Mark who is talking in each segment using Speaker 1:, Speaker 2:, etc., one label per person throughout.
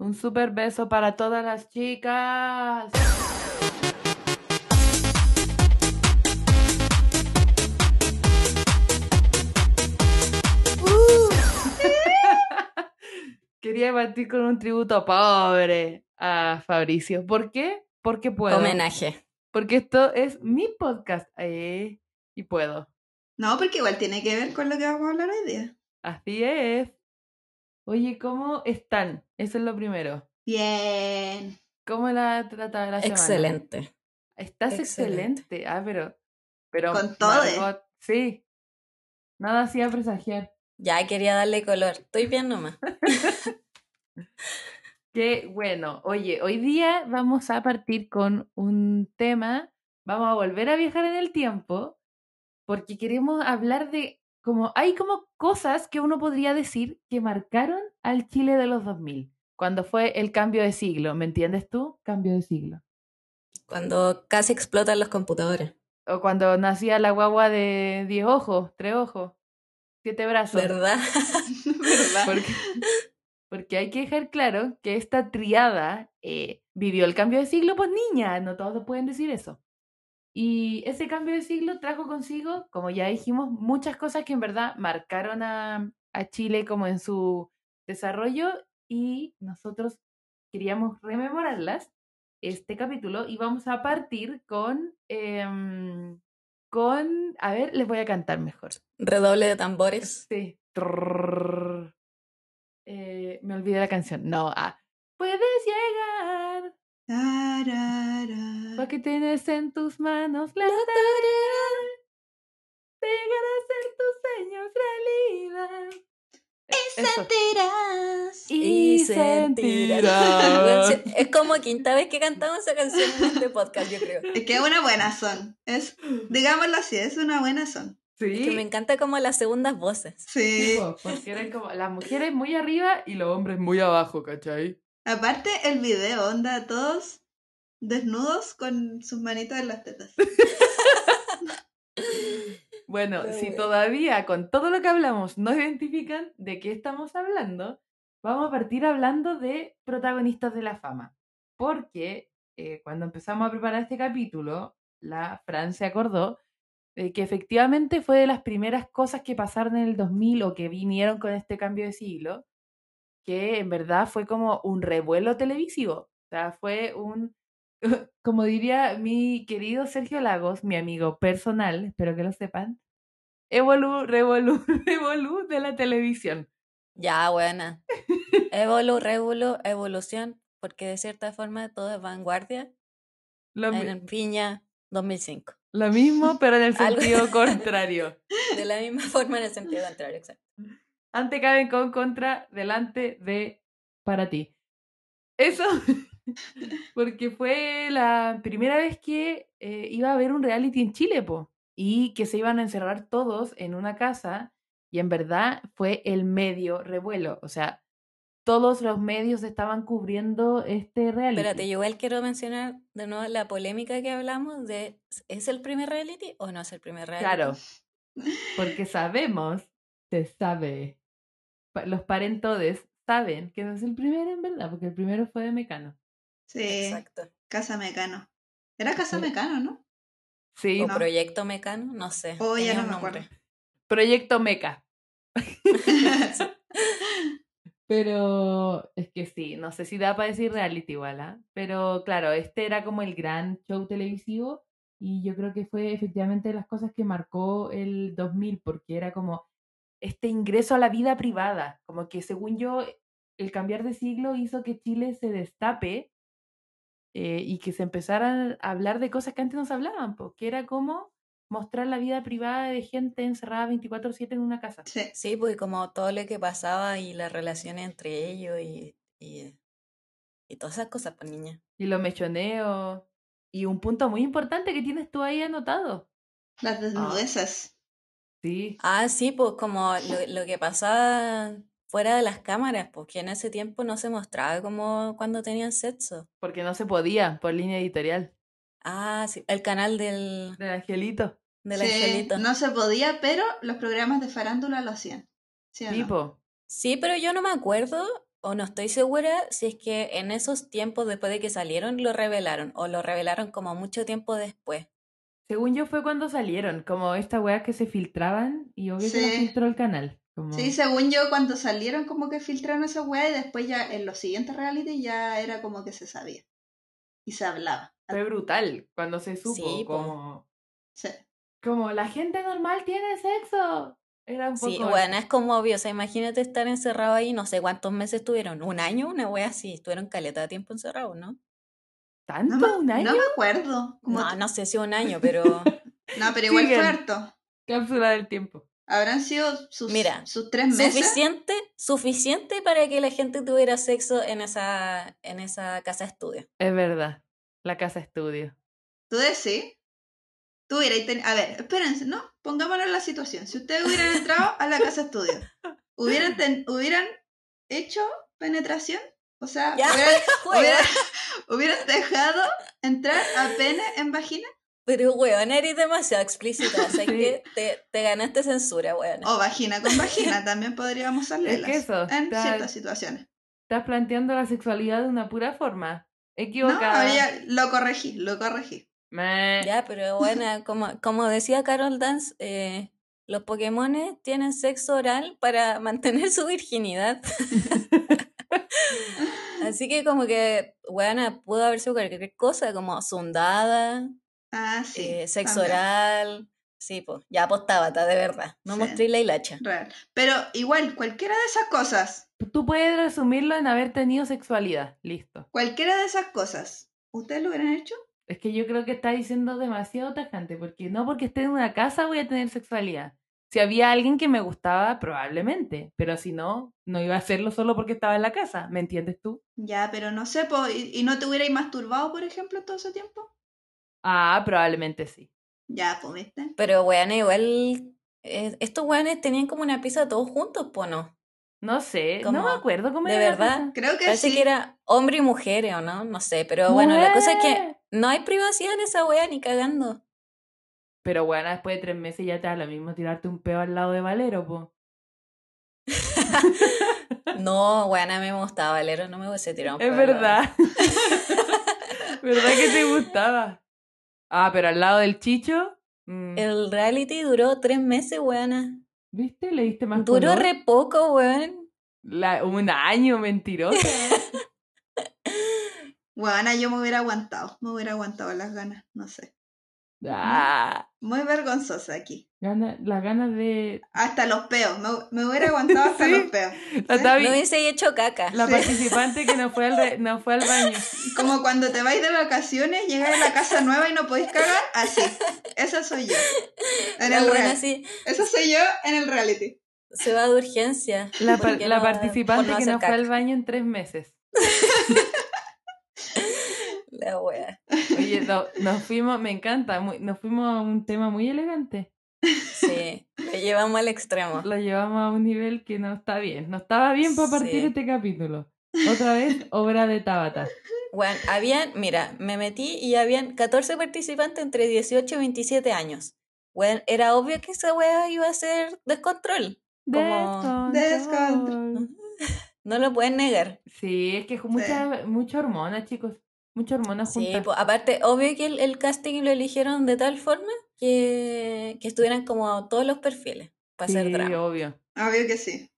Speaker 1: Un super beso para todas las chicas. Uh. Quería partir con un tributo pobre a Fabricio. ¿Por qué? Porque puedo.
Speaker 2: Homenaje.
Speaker 1: Porque esto es mi podcast. eh, y puedo.
Speaker 3: No, porque igual tiene que ver con lo que vamos a hablar hoy día.
Speaker 1: Así es. Oye, ¿cómo están? Eso es lo primero.
Speaker 3: Bien.
Speaker 1: ¿Cómo la ha tratado la semana?
Speaker 2: Excelente.
Speaker 1: Estás
Speaker 2: Excelente.
Speaker 1: excelente. Ah, pero. pero
Speaker 3: Con todo, ¿eh?
Speaker 1: Margot, sí. Nada hacía presagiar.
Speaker 2: Ya quería darle color. Estoy bien nomás.
Speaker 1: Qué bueno. Oye, hoy día vamos a partir con un tema. Vamos a volver a viajar en el tiempo. Porque queremos hablar de. Como, hay como cosas que uno podría decir que marcaron al Chile de los 2000. Cuando fue el cambio de siglo. ¿Me entiendes tú? Cambio de siglo.
Speaker 2: Cuando casi explotan los computadores.
Speaker 1: O cuando nacía la guagua de 10 ojos, 3 ojos, 7 brazos.
Speaker 2: ¿Verdad?
Speaker 3: ¿Verdad?
Speaker 1: Porque, porque hay que dejar claro que esta triada eh, vivió el cambio de siglo, pues niña, no todos pueden decir eso. Y ese cambio de siglo trajo consigo, como ya dijimos, muchas cosas que en verdad marcaron a, a Chile como en su desarrollo y nosotros queríamos rememorarlas este capítulo y vamos a partir con, em, con, a ver, les voy a cantar mejor.
Speaker 2: Redoble de tambores.
Speaker 1: Sí. Eh, me olvidé la canción. No, ah. Puedes llegar. Lo que tienes en tus manos, la tarea. Llegar a ser tus sueños realidad.
Speaker 3: Y
Speaker 1: Eso.
Speaker 3: sentirás.
Speaker 1: Y sentirás.
Speaker 2: Bueno, sí, Es como quinta vez que cantamos esa canción en este podcast, yo creo.
Speaker 3: Es que es una buena son. Es, digámoslo así, es una buena son.
Speaker 2: Es que me
Speaker 1: Sí.
Speaker 2: encanta como las segundas voces.
Speaker 3: Sí.
Speaker 1: tipo, porque eran como las mujeres muy arriba y los hombres muy abajo, ¿cachai?
Speaker 3: Aparte, el video, onda, todos desnudos con sus manitas en las tetas.
Speaker 1: Bueno, si
Speaker 2: bueno.
Speaker 1: todavía con todo lo que hablamos no identifican de qué estamos hablando, vamos a partir hablando de protagonistas de la fama. Porque eh, cuando empezamos a preparar este capítulo, la Fran se acordó de que efectivamente fue de las primeras cosas que pasaron en el 2000 o que vinieron con este cambio de siglo, que en verdad fue como un revuelo televisivo. O sea, fue un, como diría mi querido Sergio Lagos, mi amigo personal, espero que lo sepan, Evolu, Revolu, Revolu de la televisión.
Speaker 2: Ya, buena. Evolu, revolu, evolución, porque de cierta forma todo es vanguardia
Speaker 1: Lo,
Speaker 2: en Viña 2005.
Speaker 1: lo mismo, pero en el sentido contrario.
Speaker 2: De la misma forma en el sentido contrario, exacto.
Speaker 1: Ante caben con contra, delante de para ti. Eso, porque fue la primera vez que eh, iba a haber un reality en Chile, po, y que se iban a encerrar todos en una casa, y en verdad fue el medio revuelo. O sea, todos los medios estaban cubriendo este reality.
Speaker 2: Espérate, yo igual quiero mencionar de nuevo la polémica que hablamos de ¿es el primer reality o no es el primer reality?
Speaker 1: Claro, porque sabemos, se sabe, los parentodes saben que no es el primero en verdad, porque el primero fue de Mecano.
Speaker 3: Sí.
Speaker 2: Exacto.
Speaker 3: Casa Mecano. Era Casa
Speaker 1: Sí.
Speaker 3: Mecano, ¿no?
Speaker 1: Sí,
Speaker 2: O
Speaker 3: No.
Speaker 2: Proyecto Mecano, no sé.
Speaker 3: Oh, ya no
Speaker 2: un
Speaker 3: me
Speaker 2: nombre.
Speaker 3: acuerdo.
Speaker 1: Proyecto Meca. Pero es que sí, no sé si da para decir reality igual, ¿ah? Pero claro, este era como el gran show televisivo y yo creo que fue efectivamente de las cosas que marcó el 2000 porque era como este ingreso a la vida privada, como que según yo el cambiar de siglo hizo que Chile se destape eh, y que se empezaran a hablar de cosas que antes no se hablaban, porque era como mostrar la vida privada de gente encerrada 24/7 en una casa.
Speaker 3: Sí.
Speaker 2: Sí, pues como todo lo que pasaba y las relaciones entre ellos y, y, y todas esas cosas, pues niña.
Speaker 1: Y los mechoneos. Y un punto muy importante que tienes tú ahí anotado.
Speaker 3: Las desnudezas.
Speaker 1: Sí,
Speaker 2: Ah, sí, pues como lo, lo que pasaba fuera de las cámaras, porque en ese tiempo no se mostraba como cuando tenían sexo.
Speaker 1: porque no se podía por línea editorial
Speaker 2: Ah, sí, el canal del,
Speaker 1: del angelito.
Speaker 2: del
Speaker 3: Sí,
Speaker 2: angelito.
Speaker 3: No se podía, pero los programas de farándula lo hacían. ¿Sí o no?
Speaker 1: Tipo,
Speaker 2: Sí, pero yo no me acuerdo, o no estoy segura si es que en esos tiempos después de que salieron lo revelaron o lo revelaron como mucho tiempo después.
Speaker 1: Según yo fue cuando salieron, como estas weas que se filtraban y obvio que las
Speaker 3: Sí.
Speaker 1: filtró el canal. Como...
Speaker 3: Sí, según yo, cuando salieron como que filtraron esa weá y después ya en los siguientes reality ya era como que se sabía. Y se hablaba.
Speaker 1: Fue brutal cuando se supo
Speaker 2: Sí,
Speaker 1: como,
Speaker 3: Sí.
Speaker 1: como la gente normal tiene sexo. Era un poco
Speaker 2: Sí, bueno, es como obvio, o sea, imagínate estar encerrado ahí, no sé cuántos meses tuvieron, un año, una wea así, estuvieron caleta de tiempo encerrados, ¿no?
Speaker 1: ¿Tanto?
Speaker 3: No,
Speaker 1: ¿Un año?
Speaker 3: no me acuerdo. Como
Speaker 2: No, no sé si un año, pero
Speaker 3: no, pero igual fue
Speaker 1: Siguen.
Speaker 3: harto.
Speaker 1: Cápsula del tiempo.
Speaker 3: Habrán sido sus,
Speaker 2: Mira,
Speaker 3: sus tres meses.
Speaker 2: suficiente, suficiente para que la gente tuviera sexo en esa, en esa casa estudio.
Speaker 1: Es verdad. La casa estudio.
Speaker 3: ¿Tú decís? Tú hubierais teni- A ver, espérense, ¿no? Pongámonos en la situación. Si ustedes hubieran entrado a la casa estudio, ¿hubieran, ten- ¿hubieran hecho penetración? O sea,
Speaker 2: Ya,
Speaker 3: ¿hubieran,
Speaker 2: Weón,
Speaker 3: hubieran- hubieran dejado entrar a pene en vagina?
Speaker 2: Pero weón, eres demasiado explícita, o sea
Speaker 1: Sí.
Speaker 2: que te, te ganaste censura, weón.
Speaker 3: O vagina con vagina, también podríamos salirlas.
Speaker 1: eso,
Speaker 3: En
Speaker 1: está-
Speaker 3: ciertas situaciones.
Speaker 1: Estás planteando la sexualidad de una pura forma. Equivocada.
Speaker 3: ya lo corregí, lo corregí.
Speaker 2: Ya, pero bueno, como, como decía Carol Dance, eh, los Pokémones tienen sexo oral para mantener su virginidad. Así que como que, bueno, pudo haber sido cualquier cosa, como sondada,
Speaker 3: Ah, sí.
Speaker 2: eh, sexo
Speaker 3: también.
Speaker 2: oral. Sí, pues, ya apostábata, de verdad. No
Speaker 3: Sí.
Speaker 2: mostré la hilacha.
Speaker 3: Real. Pero igual, cualquiera de esas cosas,
Speaker 1: Tú puedes resumirlo en haber tenido sexualidad. Listo.
Speaker 3: cualquiera de esas cosas, ¿ustedes lo hubieran hecho?
Speaker 1: Es que yo creo que está diciendo demasiado tajante, porque no porque esté en una casa voy a tener sexualidad. Si había alguien que me gustaba, probablemente, pero si no, no iba a hacerlo solo porque estaba en la casa, ¿me entiendes tú?
Speaker 3: Ya, pero no sé, po, ¿y, y no te hubierais masturbado, por ejemplo, todo ese tiempo?
Speaker 1: Ah, probablemente sí.
Speaker 3: Ya, pues, ¿viste?
Speaker 2: Pero, weón, igual, eh, estos weones tenían como una pizza todos juntos, pues no.
Speaker 1: No sé, no me acuerdo cómo
Speaker 2: ¿de
Speaker 1: era la
Speaker 2: verdad?
Speaker 3: Creo que
Speaker 2: Parece
Speaker 3: sí.
Speaker 2: que era hombre y mujer, ¿o no? No sé, pero bueno, la cosa es que no hay privacidad en esa wea ni cagando.
Speaker 1: Pero bueno, después de tres meses ya te da lo mismo tirarte un peo al lado de Valero, po.
Speaker 2: No, weón, a mí me gustaba Valero, no me hubiese tirado un
Speaker 1: Es
Speaker 2: pedo al lado.
Speaker 1: verdad. ¿Verdad que te gustaba? Ah, pero al lado del chicho. mm,
Speaker 2: El reality duró tres meses, weona.
Speaker 1: ¿Viste? Le diste más
Speaker 2: Duró
Speaker 1: color.
Speaker 2: re poco, weón.
Speaker 1: La- un año, mentirosa.
Speaker 3: Bueno, yo me hubiera aguantado, me hubiera aguantado las ganas, no sé.
Speaker 1: Ah,
Speaker 3: Muy vergonzosa aquí.
Speaker 1: gana- las ganas de.
Speaker 3: Hasta los peos, me, me hubiera aguantado hasta
Speaker 1: Sí.
Speaker 3: los peos. ¿sí?
Speaker 2: No hubiese hecho caca.
Speaker 1: la
Speaker 3: Sí.
Speaker 1: participante que no fue al, re- no fue al baño.
Speaker 3: Como cuando te vais de vacaciones, llegas a la casa nueva y no podéis cagar, así. Esa soy yo. En el Esa soy yo en el reality.
Speaker 2: se va de urgencia.
Speaker 1: La, par-
Speaker 2: porque
Speaker 1: la
Speaker 2: no-
Speaker 1: participante
Speaker 2: no
Speaker 1: que no fue al baño en tres meses.
Speaker 2: La wea.
Speaker 1: Oye, no- nos fuimos, me encanta, muy- nos fuimos a un tema muy elegante.
Speaker 2: Sí, lo llevamos al extremo.
Speaker 1: Lo llevamos a un nivel que no está bien. No estaba bien para partir
Speaker 2: Sí.
Speaker 1: este capítulo. Otra vez, obra de Tabata.
Speaker 2: Bueno, habían, mira, me metí y habían 14 participantes entre 18 y 27 años. Bueno, era obvio que esa wea iba a ser descontrol. Como-
Speaker 1: Descontrol.
Speaker 2: No lo pueden negar.
Speaker 1: Sí, es que es mucha, mucha hormona, chicos. Mucha hormona
Speaker 2: Sí,
Speaker 1: juntas.
Speaker 2: po, aparte, obvio que el, el casting lo eligieron de tal forma que, que estuvieran como todos los perfiles para hacer
Speaker 1: Sí,
Speaker 2: drama.
Speaker 1: obvio.
Speaker 3: Obvio que sí.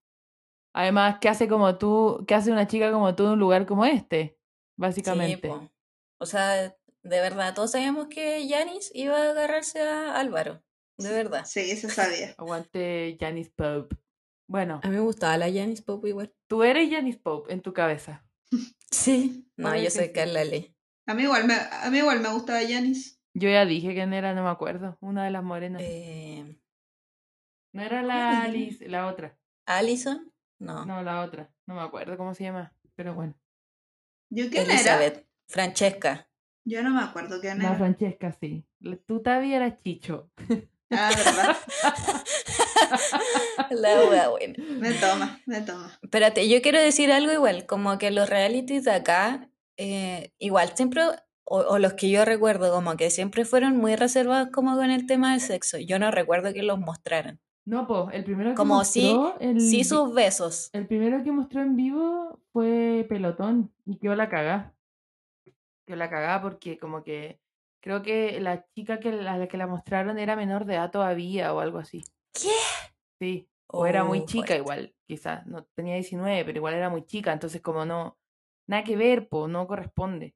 Speaker 1: Además, ¿qué hace como tú, qué hace una chica como tú en un lugar como este? Básicamente.
Speaker 2: Sí, po. O sea, de verdad, todos sabíamos que Yanis iba a agarrarse a Álvaro. De verdad.
Speaker 3: Sí, se sabía.
Speaker 1: Aguante Janice Pope. Bueno,
Speaker 2: A mí me gustaba la Janis Pope igual.
Speaker 1: tú eres Janice Pope en tu cabeza.
Speaker 2: Sí. No, yo
Speaker 1: que
Speaker 2: soy. Carla Lee.
Speaker 3: A mí igual me, a mí igual me gustaba Janis.
Speaker 1: Yo ya dije quién era, no me acuerdo. Una de las morenas.
Speaker 2: Eh,
Speaker 1: No era
Speaker 3: ¿Cuál
Speaker 1: la
Speaker 3: era?
Speaker 1: Alice, la otra.
Speaker 2: Allison, no.
Speaker 1: No, la otra. No me acuerdo cómo se llama. Pero bueno.
Speaker 3: ¿Yo quién era?
Speaker 2: Elizabeth, Francesca.
Speaker 3: Yo no me acuerdo quién
Speaker 1: La
Speaker 3: era.
Speaker 1: Francesca, sí. La- Tú todavía eras Chicho.
Speaker 3: Ah, verdad.
Speaker 2: La wea buena.
Speaker 3: Me toma, me toma.
Speaker 2: Espérate, yo quiero decir algo igual, como que los realities de acá, eh, igual siempre, o, o los que yo recuerdo, como que siempre fueron muy reservados como con el tema del sexo. Yo no recuerdo que los mostraran.
Speaker 1: No, po, el primero que
Speaker 2: Como sí,
Speaker 1: mostró el,
Speaker 2: sí sus besos.
Speaker 1: el primero que mostró en vivo fue Pelotón y quedó la cagá. Quedó la cagá porque como que creo que la chica que la, la que la mostraron era menor de edad todavía o algo así.
Speaker 2: ¿Qué?
Speaker 1: Sí. O era muy
Speaker 2: Oh,
Speaker 1: chica
Speaker 2: fuerte.
Speaker 1: igual, quizás. No tenía 19, pero igual era muy chica, entonces como no, nada que ver, po, no corresponde.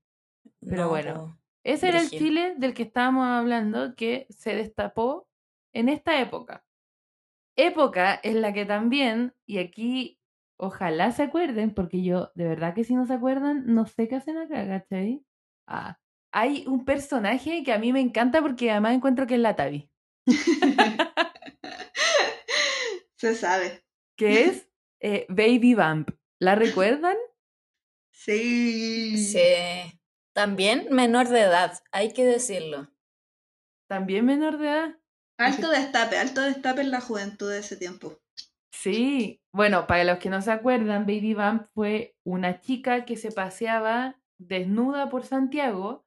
Speaker 1: Pero
Speaker 2: No,
Speaker 1: bueno. Ese era el. Chile del que estábamos hablando que se destapó en esta época. Época en la que también, y aquí ojalá se acuerden, porque yo de verdad que si no se acuerdan, no sé qué hacen acá, ¿cachai? Ah, hay un personaje que a mí me encanta porque además encuentro que es la Tavi,
Speaker 3: Se sabe.
Speaker 1: que es eh, Baby Vamp. ¿La recuerdan?
Speaker 3: Sí.
Speaker 2: Sí. También menor de edad, hay que decirlo.
Speaker 1: También menor de edad.
Speaker 3: Alto destape, alto destape en la juventud de ese tiempo.
Speaker 1: Sí, bueno, para los que no se acuerdan, Baby Vamp fue una chica que se paseaba desnuda por Santiago.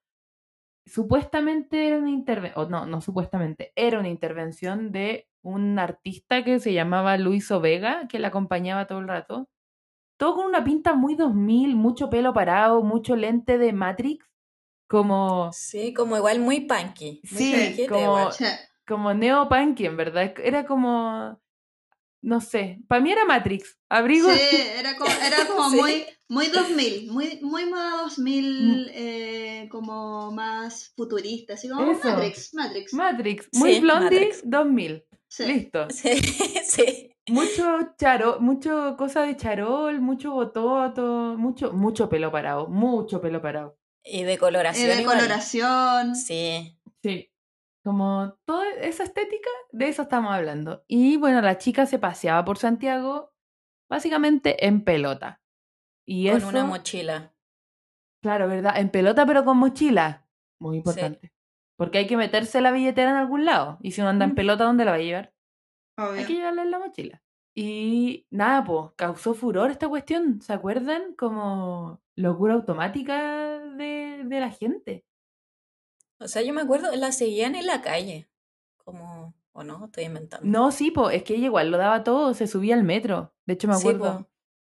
Speaker 1: Supuestamente era una intervención, o no, no supuestamente, era una intervención de un artista que se llamaba Luiso Vega, que la acompañaba todo el rato. Todo con una pinta muy 2000, mucho pelo parado, mucho lente de Matrix, como,
Speaker 2: Sí, como igual muy punky. muy
Speaker 1: Sí, como- como neo-punky, en verdad. Era como, no sé, para mí era Matrix. Abrigo,
Speaker 3: sí, era como, era como
Speaker 2: Sí.
Speaker 3: muy, muy 2000, muy, muy moda 2000, eh, como más futurista, así como
Speaker 1: Eso.
Speaker 3: Matrix, Matrix.
Speaker 1: Matrix, muy
Speaker 2: Sí,
Speaker 1: blondie,
Speaker 2: Matrix.
Speaker 1: 2000.
Speaker 3: Sí.
Speaker 1: Listo.
Speaker 2: Sí, sí.
Speaker 1: Mucho charo, mucho cosa de charol, mucho bototo, mucho, mucho pelo parado, mucho pelo parado.
Speaker 2: Y de
Speaker 3: Eh,
Speaker 2: coloración.
Speaker 3: de
Speaker 2: igual.
Speaker 3: coloración.
Speaker 2: Sí.
Speaker 1: Sí. Como toda esa estética, de eso estamos hablando. Y bueno, la chica se paseaba por Santiago, básicamente en pelota. Y
Speaker 2: Con
Speaker 1: eso,
Speaker 2: una mochila.
Speaker 1: claro, ¿verdad? En pelota, pero con mochila. Muy importante. Porque hay que meterse la billetera en algún lado. Y si uno anda en pelota, ¿dónde la va a llevar?
Speaker 3: Obvio.
Speaker 1: Hay que llevarla en la mochila. Y nada, pues, causó furor esta cuestión. ¿Se acuerdan? Como locura automática de, de la gente.
Speaker 2: O sea, yo me acuerdo, la seguían en la calle. Como, o no, estoy inventando.
Speaker 1: No, sí, pues, es que ella igual lo daba todo, se subía al metro. De hecho, me acuerdo.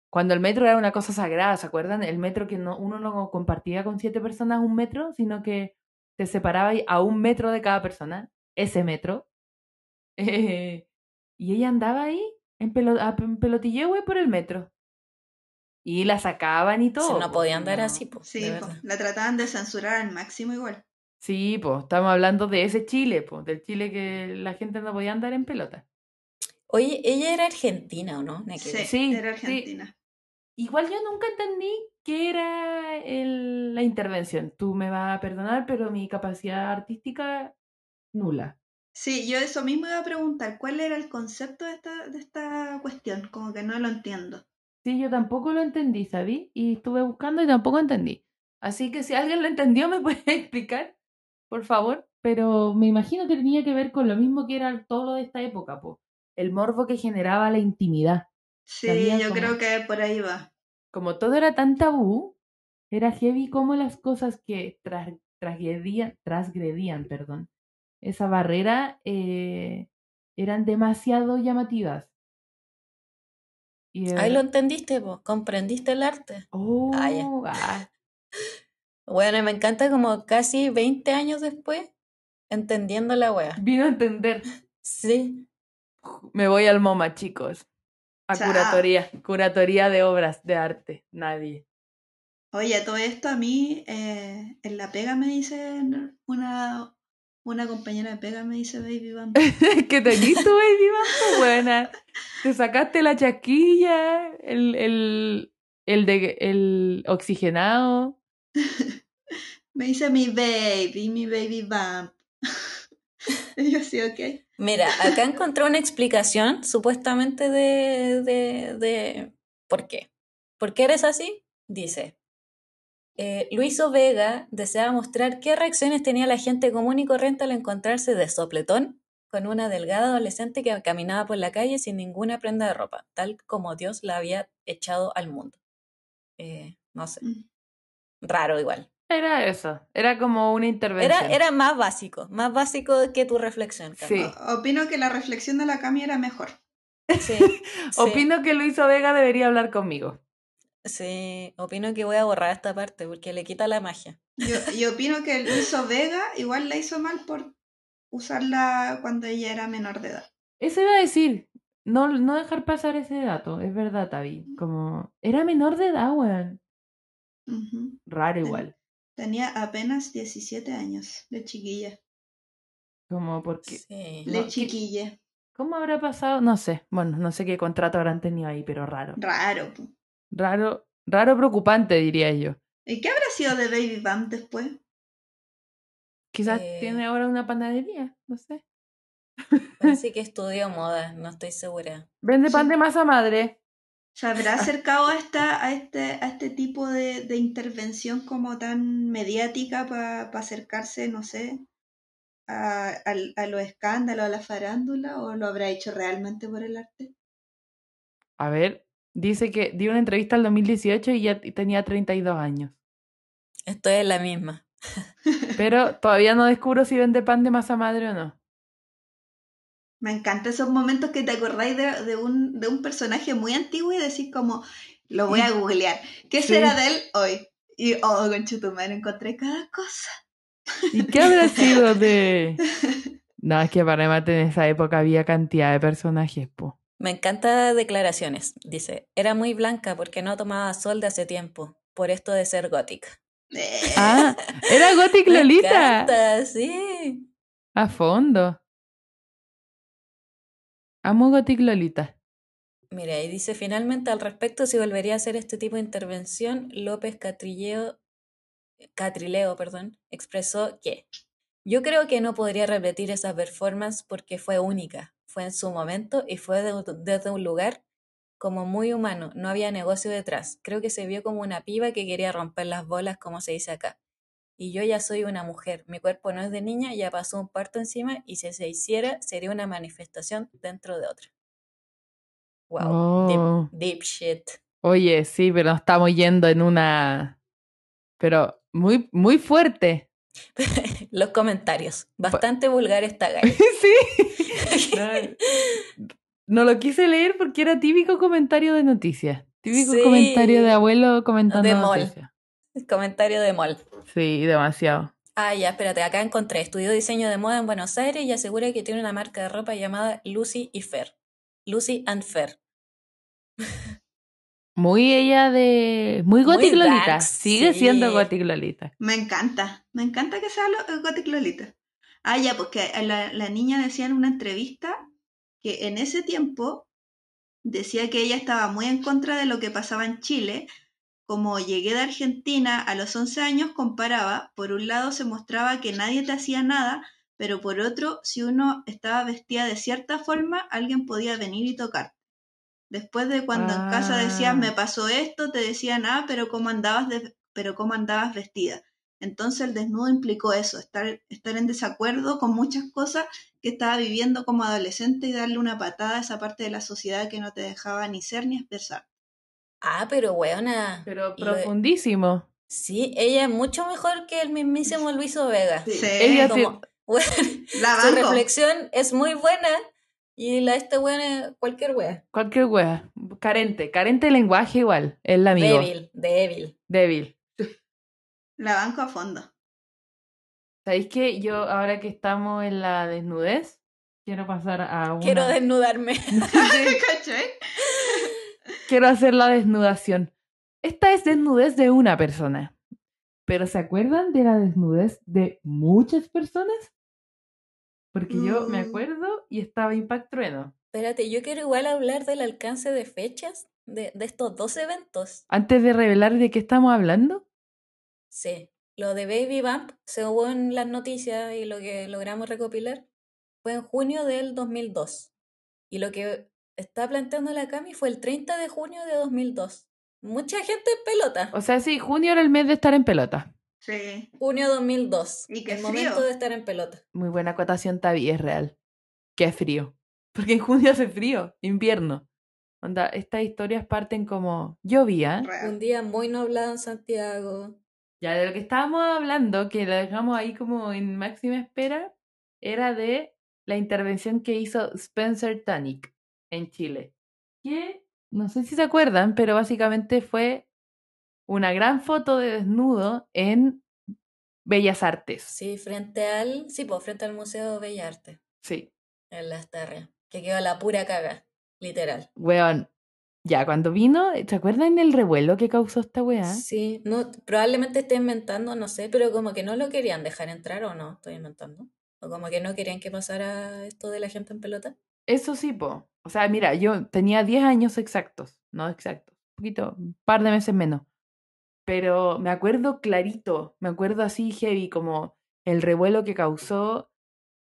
Speaker 1: Cuando el metro era una cosa sagrada, ¿se acuerdan? El metro que no, uno no compartía con siete personas un metro, sino que te separaba a un metro de cada persona. Ese metro. Eh, y ella andaba ahí en, pelo, a- en pelotilleo güey, por el metro. Y la sacaban y todo.
Speaker 2: no
Speaker 1: po,
Speaker 2: podía andar
Speaker 1: no.
Speaker 2: así, pues.
Speaker 3: Sí, po, la trataban de censurar al máximo igual.
Speaker 1: Sí, pues, estamos hablando de ese Chile, pues, del Chile que la gente no podía andar en pelota.
Speaker 2: Oye, ella era argentina, ¿o no?
Speaker 3: Sí, era
Speaker 1: sí.
Speaker 3: Argentina.
Speaker 1: Igual yo nunca entendí qué era el- la intervención. Tú me vas a perdonar, pero mi capacidad artística nula.
Speaker 3: Sí, yo eso mismo iba a preguntar, ¿cuál era el concepto de esta, de esta cuestión? Como que no lo entiendo.
Speaker 1: Sí, yo tampoco lo entendí, ¿sabí? Y estuve buscando y tampoco entendí. Así que si alguien lo entendió, me puede explicar, por favor. Pero me imagino que tenía que ver con lo mismo que era todo lo de esta época, po. El morbo que generaba la intimidad.
Speaker 3: Sí,
Speaker 1: Sabía
Speaker 3: yo
Speaker 1: como-
Speaker 3: creo que por ahí va.
Speaker 1: Como todo era tan tabú, era heavy como las cosas que tras, transgredían, transgredían, perdón, esa barrera eh, eran demasiado llamativas. Y
Speaker 2: Ahí lo entendiste, pues. Comprendiste el arte.
Speaker 1: Oh,
Speaker 2: Ah, ya.
Speaker 1: ah,
Speaker 2: Bueno, me encanta como casi 20 años después, entendiendo la wea.
Speaker 1: vino a entender.
Speaker 2: Sí.
Speaker 1: Me voy al MoMA, chicos. A
Speaker 3: Chao.
Speaker 1: curatoría, curatoría de obras de arte. Nadie.
Speaker 3: Oye, todo esto a mí, eh, en la pega me dice una, una compañera de pega me dice Baby Bam.
Speaker 1: que te tu baby Bambo, buena. Te sacaste la chasquilla, el, el, el, de, el oxigenado.
Speaker 3: Me dice mi baby, mi baby bump. y yo sí, ok.
Speaker 2: Mira, acá encontré una explicación supuestamente de, de, de por qué. ¿Por qué eres así? Dice, eh, Luiso Vega deseaba mostrar qué reacciones tenía la gente común y corriente al encontrarse de sopletón con una delgada adolescente que caminaba por la calle sin ninguna prenda de ropa, tal como Dios la había echado al mundo. Eh, no sé,
Speaker 3: Mm.
Speaker 2: raro igual.
Speaker 1: Era eso. Era como una intervención.
Speaker 2: Era, era más básico, más básico que tu reflexión.
Speaker 1: Sí.
Speaker 3: Opino que la reflexión de la Cami era mejor.
Speaker 2: Sí, sí,
Speaker 1: Opino que Luis Vega debería hablar conmigo.
Speaker 2: Sí, opino que voy a borrar esta parte porque le quita la magia.
Speaker 3: Yo, yo opino que lo hizo Vega, igual la hizo mal por usarla cuando ella era menor de edad.
Speaker 1: Eso iba a decir. No, no dejar pasar ese dato. Es verdad, Tavi. Como. Era menor de edad, weón. Raro igual.
Speaker 3: Tenía apenas 17 años, de chiquilla.
Speaker 1: Como porque.
Speaker 2: Sí.
Speaker 3: De
Speaker 1: No, ¿qué-
Speaker 3: chiquilla.
Speaker 1: ¿Cómo habrá pasado? No sé. Bueno, no sé qué contrato habrán tenido ahí, pero raro.
Speaker 3: Raro. po.
Speaker 1: Raro, raro preocupante, diría yo.
Speaker 3: ¿Y qué habrá sido de Baby Bump después?
Speaker 1: Quizás
Speaker 2: Eh.
Speaker 1: tiene ahora una panadería, no sé.
Speaker 2: Parece que estudió moda, no estoy segura.
Speaker 1: Vende pan
Speaker 3: Sí.
Speaker 1: de masa madre.
Speaker 3: ¿Se habrá acercado a, esta, a, este, a este tipo de, de intervención como tan mediática para acercarse, no sé, a, al- a los escándalos, a la farándula, o lo habrá hecho realmente por el arte?
Speaker 1: A ver, dice que dio una entrevista en 2018 y ya tenía 32 años.
Speaker 2: Estoy en la misma.
Speaker 1: Pero todavía no descubro si vende pan de masa madre o no.
Speaker 3: Me encantan esos momentos que te acordáis de, de un, de un personaje muy antiguo y decís como, lo voy a googlear. ¿Qué
Speaker 1: Sí.
Speaker 3: será de él hoy? Y, oh, conchetumare, encontré cada cosa.
Speaker 1: ¿Y qué habrá sido de...? No, es que para mate en esa época había cantidad de personajes, po.
Speaker 2: Me encanta declaraciones. Dice, era muy blanca porque no tomaba sol de hace tiempo, por esto de ser gótica.
Speaker 1: Ah, era Gothic
Speaker 2: Me
Speaker 1: Lolita.
Speaker 2: encanta, sí.
Speaker 1: A fondo. Amo Gothic Lolita.
Speaker 2: Mira, y dice finalmente al respecto si volvería a hacer este tipo de intervención, López Catrilleo, Catrileo, perdón, expresó que yo creo que no podría repetir esa performance porque fue única, fue en su momento y fue de- desde un lugar como muy humano, no había negocio detrás. Creo que se vio como una piba que quería romper las bolas, como se dice acá. Y yo ya soy una mujer, mi cuerpo no es de niña, ya pasó un parto encima y si se hiciera sería una manifestación dentro de otra. Wow,
Speaker 1: Oh.
Speaker 2: deep, deep shit.
Speaker 1: Oye, sí, pero nos estamos yendo en una... Pero muy, muy fuerte.
Speaker 2: Los comentarios. Bastante vulgar esta galla.
Speaker 1: sí. No, no lo quise leer porque era típico comentario de noticias. Típico
Speaker 2: Sí.
Speaker 1: comentario de abuelo comentando
Speaker 2: De
Speaker 1: noticias.
Speaker 2: Comentario de mol.
Speaker 1: Sí, demasiado.
Speaker 2: Ah, ya, espérate, acá encontré. Estudió diseño de moda en Buenos Aires y asegura que tiene una marca de ropa llamada Lucy y Fair. Lucy and Fair.
Speaker 1: Muy ella de... Muy
Speaker 2: Muy
Speaker 1: Gothic Lolita. Sigue siendo. Gothic Lolita.
Speaker 3: Me encanta, me encanta que sea lo, Gothic Lolita. Ah, ya, porque la, la niña decía en una entrevista que en ese tiempo decía que ella estaba muy en contra de lo que pasaba en Chile. Como llegué de Argentina a los 11 años, comparaba, por un lado se mostraba que nadie te hacía nada, pero por otro, si uno estaba vestida de cierta forma, alguien podía venir y tocar. Después de cuando en casa decías
Speaker 1: Ah.
Speaker 3: me pasó esto, te decían ah, pero cómo andabas de- pero cómo andabas vestida. Entonces el desnudo implicó eso, estar, estar en desacuerdo con muchas cosas que estaba viviendo como adolescente y darle una patada a esa parte de la sociedad que no te dejaba ni ser ni expresar.
Speaker 2: Ah, pero weona.
Speaker 1: Pero
Speaker 2: Lo-
Speaker 1: profundísimo.
Speaker 2: Sí, ella es mucho mejor que el mismísimo Luiso Vega.
Speaker 3: Sí,
Speaker 1: Ella sí-
Speaker 2: Como, weón,
Speaker 3: la
Speaker 2: su reflexión es muy buena y la de este weón es cualquier wea.
Speaker 1: Cualquier wea. Carente. Carente de lenguaje igual. Es la amigo.
Speaker 2: Débil, débil.
Speaker 1: Débil.
Speaker 3: La banco a fondo.
Speaker 1: ¿Sabéis que yo, ahora que estamos en la desnudez, quiero pasar a una...
Speaker 2: Quiero desnudarme.
Speaker 1: Quiero hacer la desnudación. Esta es desnudez de una persona. Pero ¿se acuerdan de la desnudez de muchas personas? Porque yo me
Speaker 3: Mm.
Speaker 1: acuerdo y estaba impactrueno.
Speaker 2: Espérate, yo quiero igual hablar del alcance de fechas de, de estos dos eventos.
Speaker 1: Antes de revelar de qué estamos hablando,
Speaker 2: Sí, lo de Baby Bump, según las noticias y lo que logramos recopilar, fue en junio del 2002. Y lo que está planteando la Cami fue el 30 de junio de 2002. Mucha gente en pelota.
Speaker 1: o sea, sí, junio era el mes de estar en pelota.
Speaker 3: Sí.
Speaker 2: Junio 2002.
Speaker 3: Y qué
Speaker 2: el
Speaker 3: frío.
Speaker 2: momento de estar en pelota.
Speaker 1: Muy buena acotación, Tavi, es real. Qué frío. Porque en junio hace frío, invierno. Onda, estas historias parten como llovía,
Speaker 3: Real.
Speaker 2: Un día muy nublado en Santiago.
Speaker 1: Ya de lo que estábamos hablando, que lo dejamos ahí como en máxima espera, era de la intervención que hizo Spencer Tunick en Chile. Que no sé si se acuerdan, pero básicamente fue una gran foto de desnudo en Bellas Artes.
Speaker 2: Sí, frente al, sí, pues frente al Museo Bella Arte,
Speaker 1: Sí.
Speaker 2: en Las Tarrias, que quedó la pura caga, literal.
Speaker 1: Weón. Ya, cuando vino, ¿se acuerdan el revuelo que causó esta weá?
Speaker 2: Sí, no, probablemente esté inventando, no sé, pero como que no lo querían dejar entrar o no, estoy inventando. O como que no querían que pasara esto de la gente en pelota.
Speaker 1: Eso sí, po. O sea, mira, yo tenía 10 años exactos, no exactos, un poquito, un par de meses menos. Pero me acuerdo clarito, me acuerdo así heavy, como el revuelo que causó,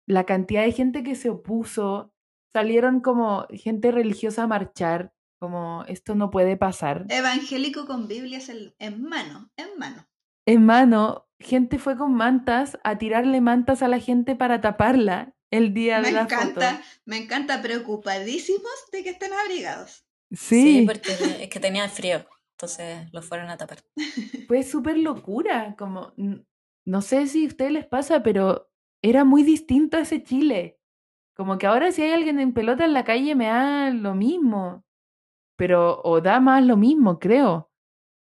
Speaker 1: la cantidad de gente que se opuso, salieron como gente religiosa a marchar, como esto no puede pasar.
Speaker 3: Evangélico con Biblias en, en mano, en mano.
Speaker 1: En mano, gente fue con mantas a tirarle mantas a la gente para taparla el día
Speaker 3: Me
Speaker 1: de la
Speaker 3: encanta,
Speaker 1: foto.
Speaker 3: me encanta, preocupadísimos de que estén abrigados.
Speaker 1: Sí,
Speaker 2: porque es que tenía frío, entonces lo fueron a tapar.
Speaker 1: fue súper locura, como, no sé si a ustedes les pasa, pero era muy distinto a ese Chile. Como que ahora si hay alguien en pelota en la calle me da lo mismo, pero, o da más lo mismo, creo.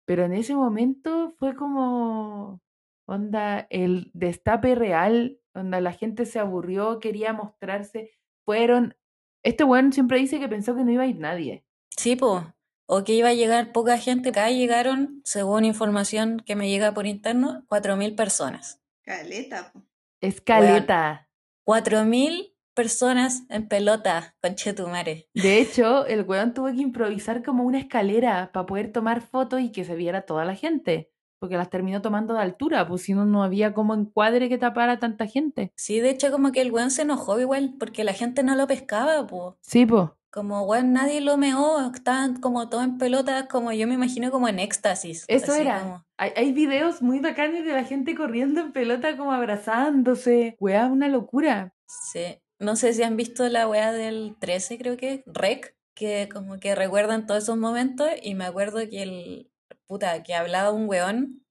Speaker 1: Pero en ese momento fue como, onda, el destape real, onda, la gente se aburrió, quería mostrarse, fueron, este weón siempre dice que pensó que no iba a ir nadie.
Speaker 2: Sí, pues. O que iba a llegar poca gente. Acá llegaron, según información que me llega por interno, 4.000 personas.
Speaker 3: Caleta, po.
Speaker 1: Escaleta.
Speaker 2: 4.000 personas en pelota, conchetumare.
Speaker 1: De hecho, el weón tuvo que improvisar como una escalera para poder tomar fotos y que se viera toda la gente. Porque las terminó tomando de altura, pues si no, no había como encuadre que tapara tanta gente.
Speaker 2: Sí, de hecho como que el weón se enojó igual, porque la gente no lo pescaba, pues.
Speaker 1: Sí, pues.
Speaker 2: Como, weón, nadie lo meó, estaban como todos en pelotas, como yo me imagino como en éxtasis.
Speaker 1: Eso
Speaker 2: así
Speaker 1: era.
Speaker 2: como-
Speaker 1: Hay, hay videos muy bacanes de la gente corriendo en pelota, como abrazándose. Weá, una locura.
Speaker 2: Sí. No sé si han visto la weá del 13, creo que, Rec, que como que recuerdan todos esos momentos y me acuerdo que el, puta, que hablaba un weón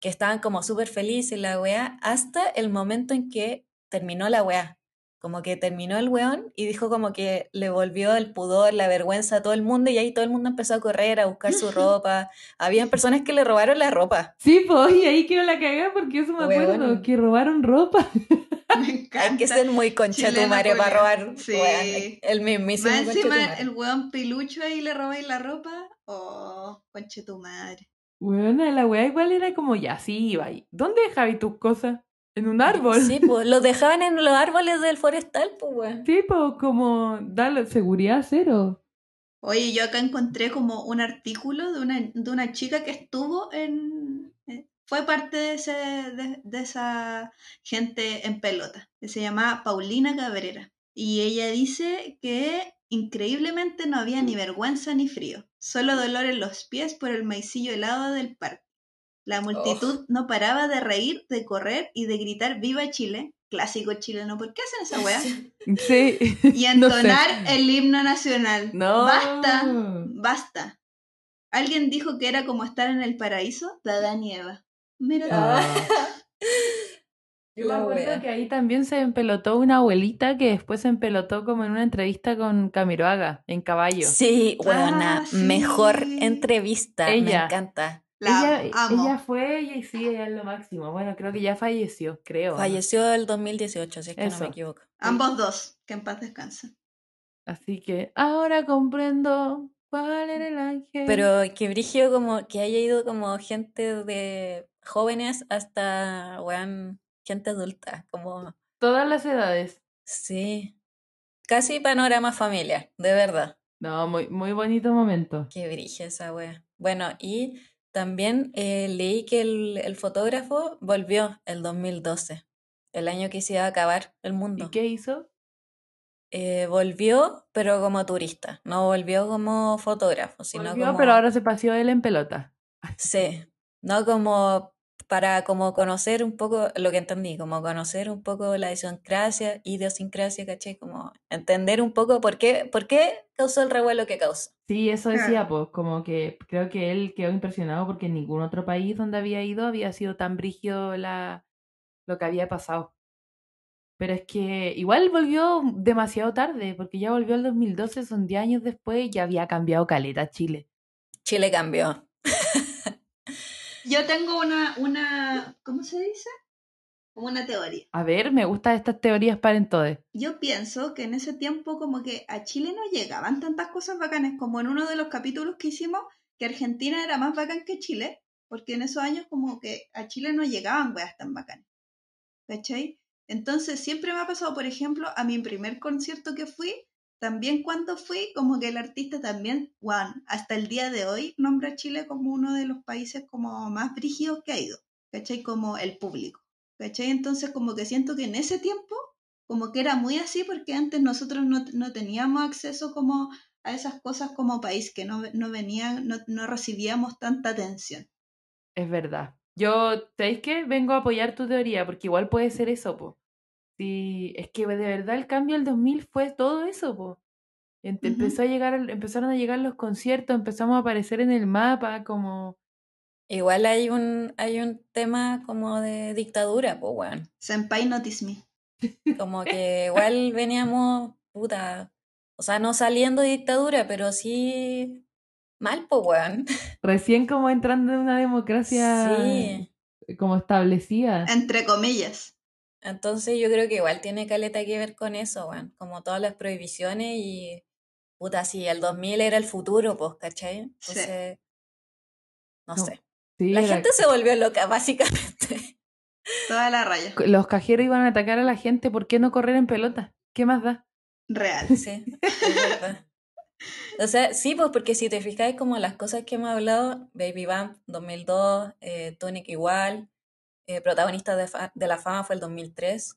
Speaker 2: que estaban como súper felices la weá hasta el momento en que terminó la weá. Como que terminó el weón y dijo como que le volvió el pudor, la vergüenza a todo el mundo y ahí todo el mundo empezó a correr, a buscar su ropa. Habían personas que le robaron la ropa.
Speaker 1: Sí, pues, y ahí quedó la cagada porque eso me acuerdo, que robaron ropa.
Speaker 3: Me encanta.
Speaker 2: Hay que ser muy concha tu madre para robar.
Speaker 3: Sí.
Speaker 2: weón, el mismísimo
Speaker 3: Más encima el weón pilucho ahí le robáis la ropa. Oh, conche tu madre.
Speaker 1: Bueno, la weá igual era como, ya, sí, iba ahí. ¿Dónde dejabas tus cosas? En un árbol.
Speaker 2: Sí, pues los dejaban en los árboles del forestal, pues, weón.
Speaker 1: Sí, pues, como, dale, seguridad cero.
Speaker 3: Oye, yo acá encontré como un artículo de una, de una chica que estuvo en... eh, Fue parte de, ese, de, de esa gente en pelota, que se llamaba Paulina Cabrera. Y ella dice que increíblemente no había ni vergüenza ni frío, solo dolor en los pies por el maicillo helado del parque. La multitud no paraba de reír, de correr y de gritar ¡Viva Chile! Clásico chileno, ¿por qué hacen esa weá?
Speaker 1: Sí.
Speaker 3: Y
Speaker 1: No sé.
Speaker 3: entonar el himno nacional.
Speaker 1: No.
Speaker 3: Basta, basta. Alguien dijo que era como estar en el paraíso de Adán y Eva. Mira.
Speaker 1: Ah. Yo me acuerdo
Speaker 2: wea.
Speaker 1: que ahí también se empelotó una abuelita que después se empelotó como en una entrevista con Camiroaga, en caballo.
Speaker 2: Sí, weona,
Speaker 3: Ah, sí.
Speaker 2: mejor entrevista. Me
Speaker 1: Ella.
Speaker 2: encanta.
Speaker 3: La
Speaker 1: ella,
Speaker 3: amo.
Speaker 1: ella fue y sí, ella es lo máximo. Bueno, creo que ya falleció, creo. ¿no?
Speaker 2: Falleció el 2018, si es que no me equivoco.
Speaker 3: Ambos dos, que en paz descansen.
Speaker 1: Así que ahora comprendo cuál era el ángel.
Speaker 2: Pero que brigio como que haya ido como gente de jóvenes hasta, weón, gente adulta. Como,
Speaker 1: Todas las edades.
Speaker 2: sí. Casi panorama familiar, de verdad.
Speaker 1: No, muy, muy bonito momento.
Speaker 2: Qué brilla esa wea. Bueno, y también eh, leí que el, el fotógrafo volvió el 2012, el año que se iba a acabar el mundo.
Speaker 1: ¿Y qué hizo?
Speaker 2: Eh, volvió, pero como turista, no volvió como fotógrafo, sino
Speaker 1: Volvió,
Speaker 2: como...
Speaker 1: pero ahora se paseó él en pelota.
Speaker 2: Sí, no como para como conocer un poco lo que entendí, como conocer un poco la idiosincrasia, idiosincrasia, ¿cachai? Como entender un poco por qué, por qué causó el revuelo que causó.
Speaker 1: Sí, eso decía, pues, como que creo que él quedó impresionado porque en ningún otro país donde había ido había sido tan brígido la, lo que había pasado. Pero es que igual volvió demasiado tarde, porque ya volvió el 2012, son 10 años después y ya había cambiado caleta Chile.
Speaker 2: Chile cambió.
Speaker 3: Yo tengo una, una, ¿cómo se dice? Como una teoría.
Speaker 1: A ver, me gustan estas teorías parentodes.
Speaker 3: Yo pienso que en ese tiempo como que a Chile no llegaban tantas cosas bacanas como en uno de los capítulos que hicimos, que Argentina era más bacán que Chile, porque en esos años como que a Chile no llegaban weas tan bacanas. ¿Cachai? Entonces siempre me ha pasado, por ejemplo, a mi primer concierto que fui, también cuando fui, como que el artista también, Juan, hasta el día de hoy nombra a Chile como uno de los países como más brígidos que ha ido, ¿cachai? Como el público, ¿cachai? Entonces como que siento que en ese tiempo como que era muy así porque antes nosotros no, no teníamos acceso como a esas cosas como país, que no, no venían, no, no recibíamos tanta atención.
Speaker 1: Es verdad. Yo, ¿sabéis qué? Vengo a apoyar tu teoría, porque igual puede ser eso, po. Sí, es que de verdad el cambio del 2000 fue todo eso, po. Em-. Empezó a llegar, empezaron a llegar los conciertos, empezamos a aparecer en el mapa, como...
Speaker 2: Igual hay un, hay un tema como de dictadura, pues, weón.
Speaker 3: Senpai Notice Me.
Speaker 2: Como que igual veníamos, puta, o sea, no saliendo de dictadura, pero sí mal, pues, weón.
Speaker 1: Recién como entrando en una democracia
Speaker 2: Sí.
Speaker 1: como establecida.
Speaker 3: Entre comillas.
Speaker 2: Entonces yo creo que igual tiene caleta que ver con eso, weón. Como todas las prohibiciones y, puta, si el 2000 era el futuro, pues, ¿cachai?
Speaker 3: Sí.
Speaker 2: Entonces, no
Speaker 1: No,
Speaker 2: sé.
Speaker 1: Sí,
Speaker 2: La
Speaker 1: era-
Speaker 2: gente se volvió loca, básicamente.
Speaker 3: Toda la raya.
Speaker 1: Los cajeros iban a atacar a la gente, ¿por qué no correr en pelota? ¿Qué más da?
Speaker 3: Real.
Speaker 2: Sí. O sea, sí, pues porque si te fijáis como las cosas que hemos hablado, Baby Bump 2002, eh, Tunic igual, eh, protagonista de, Fa- de la fama fue el 2003.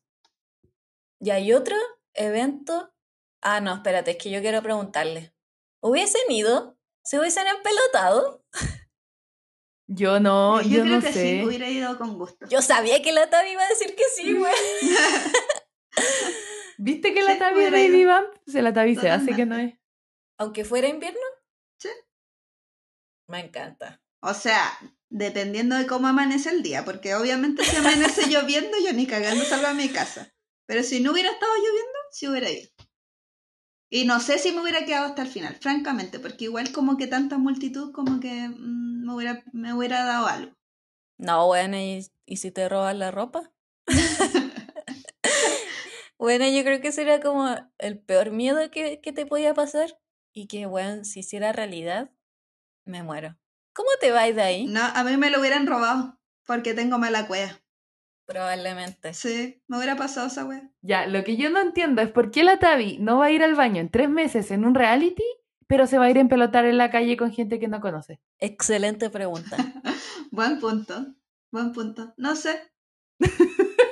Speaker 2: Y hay otro evento. Ah, no, espérate, es que yo quiero preguntarle. ¿Hubiesen ido? ¿Se hubiesen empelotado?
Speaker 1: Yo no,
Speaker 3: yo
Speaker 1: yo,
Speaker 3: creo
Speaker 1: no
Speaker 3: que
Speaker 1: sé.
Speaker 3: sí, hubiera ido con gusto.
Speaker 2: Yo sabía que la Tavi iba a decir que sí, güey.
Speaker 1: ¿Viste que la
Speaker 3: Sí,
Speaker 1: Tavi es Baby. Bump? Se la Tavi se hace que no es.
Speaker 2: Aunque fuera invierno.
Speaker 3: Sí.
Speaker 2: Me encanta.
Speaker 3: O sea, dependiendo de cómo amanece el día, porque obviamente si amanece lloviendo, yo ni cagando salgo a mi casa. Pero si no hubiera estado lloviendo, sí hubiera ido. Y no sé si me hubiera quedado hasta el final, francamente, porque igual como que tanta multitud, como que mm, me, hubiera, me hubiera dado algo.
Speaker 2: No, bueno, ¿y, y si te roban la ropa? bueno, yo creo que sería como el peor miedo que, que te podía pasar y que, bueno, si hiciera realidad, me muero. ¿Cómo te vais de ahí?
Speaker 3: No, a mí me lo hubieran robado, porque tengo mala cueva.
Speaker 2: Probablemente.
Speaker 3: Sí, me hubiera pasado esa wea.
Speaker 1: Ya, lo que yo no entiendo es por qué la Tavi no va a ir al baño en tres meses en un reality, pero se va a ir a empelotar en la calle con gente que no conoce.
Speaker 2: Excelente pregunta.
Speaker 3: Buen punto, buen punto. No sé,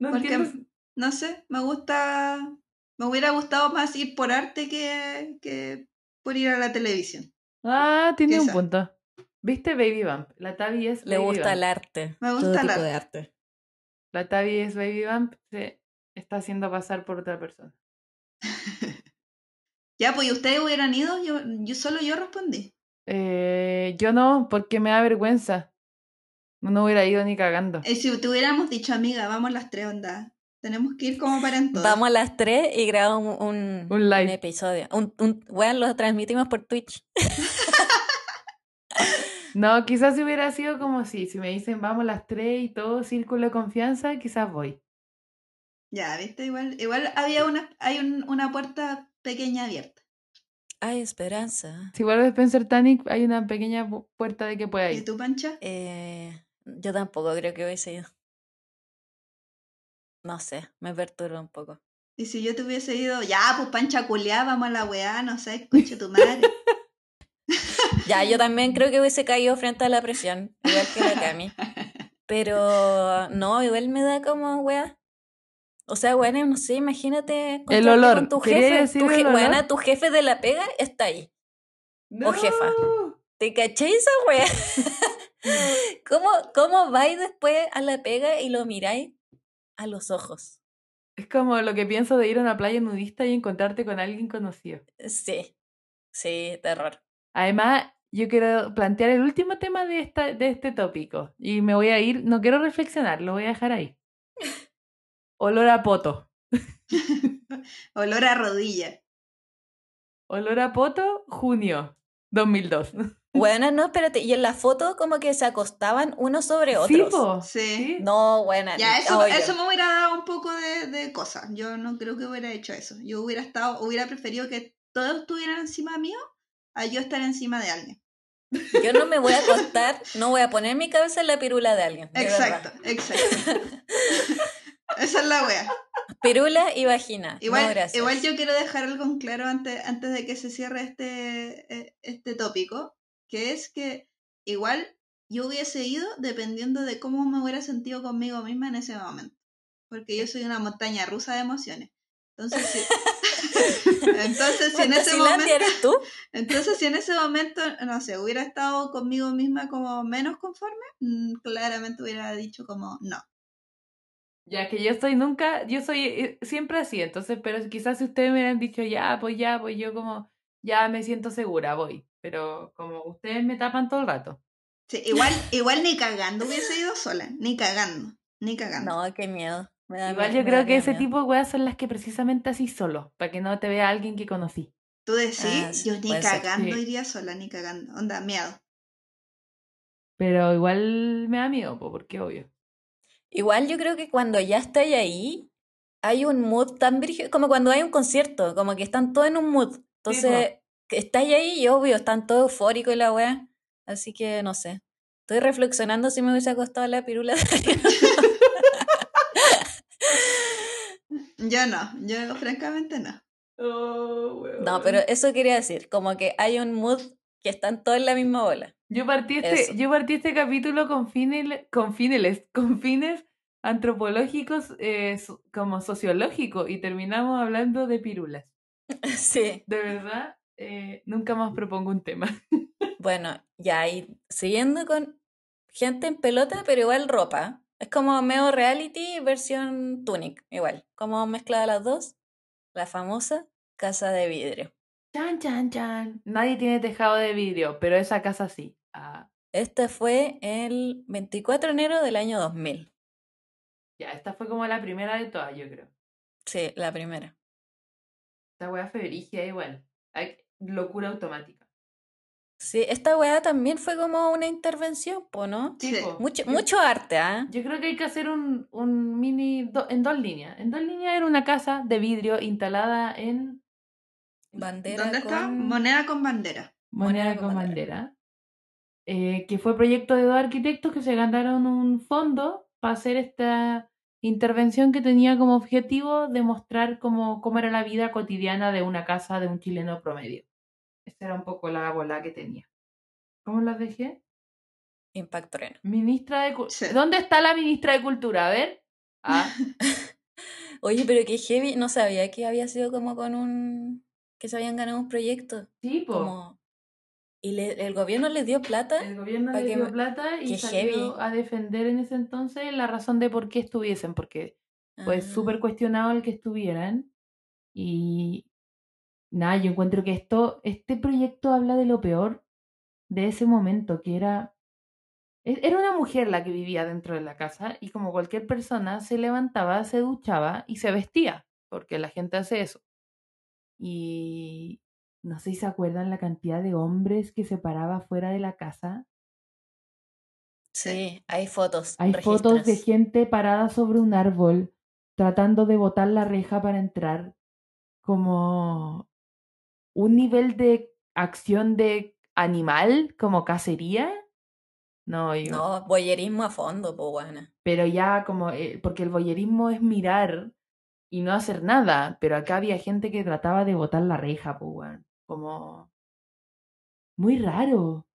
Speaker 1: No
Speaker 3: porque,
Speaker 1: entiendo.
Speaker 3: no sé, me gusta, me hubiera gustado más ir por arte que, que por ir a la televisión.
Speaker 1: Ah, tiene un punto. ¿Viste Baby Bump? La Tavi es
Speaker 2: Le
Speaker 1: Baby
Speaker 2: gusta
Speaker 1: Bump.
Speaker 2: el arte.
Speaker 3: Me gusta
Speaker 2: todo
Speaker 3: el
Speaker 2: tipo de arte.
Speaker 1: La Tavi es Baby Bump, se está haciendo pasar por otra persona.
Speaker 3: Ya, pues, ¿y ustedes hubieran ido? Yo, yo solo yo respondí.
Speaker 1: Eh, yo no, porque me da vergüenza. No hubiera ido ni cagando.
Speaker 3: Y si te hubiéramos dicho, amiga, vamos las tres ondas. Tenemos que ir como para en todo.
Speaker 2: Vamos a las 3 y grabamos un,
Speaker 1: Un live.
Speaker 2: episodio. Un, un, bueno, lo transmitimos por Twitch.
Speaker 1: No, quizás si hubiera sido como si, si me dicen vamos las tres y todo círculo de confianza, quizás voy.
Speaker 3: Ya, ¿viste? Igual, igual había una, hay un- una puerta pequeña abierta.
Speaker 2: Hay esperanza.
Speaker 1: Si vuelves a Spencer Tanic, hay una pequeña pu- puerta de que pueda
Speaker 3: ¿Y
Speaker 1: ir.
Speaker 3: tú, Pancha?
Speaker 2: Eh, yo tampoco creo que hubiese ido. No sé, me perturba un poco.
Speaker 3: Y si yo te hubiese ido, ya, pues Pancha culiá, vamos a la weá, no sé, escucha tu madre.
Speaker 2: Ya, yo también creo que hubiese caído frente a la presión, igual que la Cami. Pero no, igual me da como weá. O sea, bueno, no sé, imagínate encontrarte
Speaker 1: olor,
Speaker 2: con tu
Speaker 1: ¿quería
Speaker 2: jefe.
Speaker 1: decir
Speaker 2: Tu
Speaker 1: el
Speaker 2: je-
Speaker 1: olor?
Speaker 2: weona, tu jefe de la pega está ahí. O jefa. ¿Te caché esa wea? ¿Cómo ¿cómo vais después a la pega y lo miráis a los ojos?
Speaker 1: Es como lo que pienso de ir a una playa nudista y encontrarte con alguien conocido.
Speaker 2: Sí, sí, terror.
Speaker 1: Además, yo quiero plantear el último tema de, esta, de este tópico. Y me voy a ir, no quiero reflexionar, lo voy a dejar ahí. Olor a poto.
Speaker 3: Olor a rodilla.
Speaker 1: Olor a poto, junio 2002.
Speaker 2: Bueno, no, espérate. Y en la foto como que se acostaban unos sobre
Speaker 1: Sí,
Speaker 2: otros.
Speaker 1: po,
Speaker 3: Sí.
Speaker 2: No, buena.
Speaker 3: Ya, eso, eso me hubiera dado un poco de, de cosas. Yo no creo que hubiera hecho eso. Yo hubiera estado, hubiera preferido que todos estuvieran encima mío a yo estar encima de alguien.
Speaker 2: Yo no me voy a acostar, no voy a poner mi cabeza en la pirula de alguien. de
Speaker 3: Exacto,
Speaker 2: verdad.
Speaker 3: exacto. Esa es la wea.
Speaker 2: Pirula y vagina.
Speaker 3: Igual,
Speaker 2: no, gracias.
Speaker 3: igual yo quiero dejar algo en claro antes, antes de que se cierre este, eh, este tópico, que es que igual yo hubiese ido dependiendo de cómo me hubiera sentido conmigo misma en ese momento. Porque yo soy una montaña rusa de emociones. Entonces, si, entonces, si en ese momento,
Speaker 2: eres tú?
Speaker 3: entonces, si en ese momento, no sé, hubiera estado conmigo misma como menos conforme, mm, claramente hubiera dicho como no.
Speaker 1: Ya que yo soy nunca, yo soy eh, siempre así, entonces, pero quizás si ustedes me hubieran dicho ya, pues ya, pues yo como, ya me siento segura, voy. Pero como ustedes me tapan todo el rato.
Speaker 3: Sí, igual, igual ni cagando hubiese ido sola, ni cagando, ni cagando.
Speaker 2: No, qué miedo. Me da
Speaker 1: Igual
Speaker 2: miedo,
Speaker 1: yo creo que ese
Speaker 2: miedo.
Speaker 1: tipo de weas son las que precisamente así solo, para que no te vea alguien que conocí.
Speaker 3: Tú decís,
Speaker 2: Ah, sí,
Speaker 3: yo ni cagando
Speaker 1: sí.
Speaker 3: iría sola, ni cagando. Onda, miedo.
Speaker 1: Pero igual me da miedo, po, porque obvio.
Speaker 2: Igual yo creo que cuando ya estáis ahí, hay un mood tan brígido, como cuando hay un concierto, como que están todos en un mood. Entonces, estáis ahí y obvio, están todos eufóricos y la weá. Así que no sé. Estoy reflexionando si me hubiese acostado la pirula de.
Speaker 3: Yo no, yo francamente no.
Speaker 2: No, pero eso quería decir, como que hay un mood que están todos en la misma bola.
Speaker 1: Yo partí este,
Speaker 2: Eso.
Speaker 1: yo partí este capítulo con fines, con fines, con fines antropológicos eh, como sociológicos y terminamos hablando de pirulas.
Speaker 2: Sí.
Speaker 1: De verdad, eh, nunca más propongo un tema.
Speaker 2: Bueno, ya, y siguiendo con gente en pelota, pero igual ropa. Es como medio reality versión tunic, igual. Como mezclada las dos. La famosa casa de vidrio.
Speaker 1: Chan, chan, chan. Nadie tiene tejado de vidrio, pero esa casa sí. Ah,
Speaker 2: Este fue el 24 de enero del año 2000.
Speaker 1: ya, esta fue como la primera de todas, yo creo.
Speaker 2: Sí, la primera.
Speaker 1: Esta wea fue igual. Locura automática.
Speaker 2: Sí, esta weá también fue como una intervención, po, ¿no?
Speaker 3: Sí.
Speaker 2: Mucho,
Speaker 1: Yo-
Speaker 2: mucho arte, ¿ah?
Speaker 1: Yo creo que hay que hacer un, un mini do- en dos líneas. En dos líneas era una casa de vidrio instalada en
Speaker 2: Bandera
Speaker 3: ¿Dónde está? Moneda con bandera.
Speaker 1: moneda
Speaker 2: Moneda
Speaker 1: con
Speaker 2: con
Speaker 1: bandera. eh, que fue proyecto de dos arquitectos que se ganaron un fondo para hacer esta intervención que tenía como objetivo demostrar cómo, cómo era la vida cotidiana de una casa de un chileno promedio. Esa era un poco la bola que tenía. ¿Cómo las dejé?
Speaker 2: Impacto Reno.
Speaker 1: Ministra de
Speaker 3: Sí.
Speaker 1: ¿Dónde está la ministra de Cultura? A ver. Ah,
Speaker 2: Oye, pero qué heavy, no sabía que había sido como con un... que se habían ganado un proyecto.
Speaker 1: sí, po.
Speaker 2: Como... ¿Y le- el gobierno les dio plata?
Speaker 1: El gobierno
Speaker 2: Pa'
Speaker 1: le
Speaker 2: que
Speaker 1: dio plata y salió
Speaker 2: heavy.
Speaker 1: a defender en ese entonces la razón de por qué estuviesen, porque fue
Speaker 2: Ah,
Speaker 1: súper cuestionado el que estuvieran. Y nada, yo encuentro que esto, este proyecto habla de lo peor de ese momento, que era. e- Era una mujer la que vivía dentro de la casa y como cualquier persona se levantaba, se duchaba y se vestía, porque la gente hace eso. Y no sé si se acuerdan la cantidad de hombres que se paraba fuera de la casa
Speaker 2: Sí, hay fotos.
Speaker 1: Hay fotos de gente parada sobre un árbol tratando de botar la reja para entrar, como un nivel de acción de animal, como cacería. No, yo-
Speaker 2: No, boyerismo a fondo, pues buena.
Speaker 1: pero ya como, eh, porque el voyerismo es mirar y no hacer nada, pero acá había gente que trataba de botar la reja, pues, weón. como muy raro.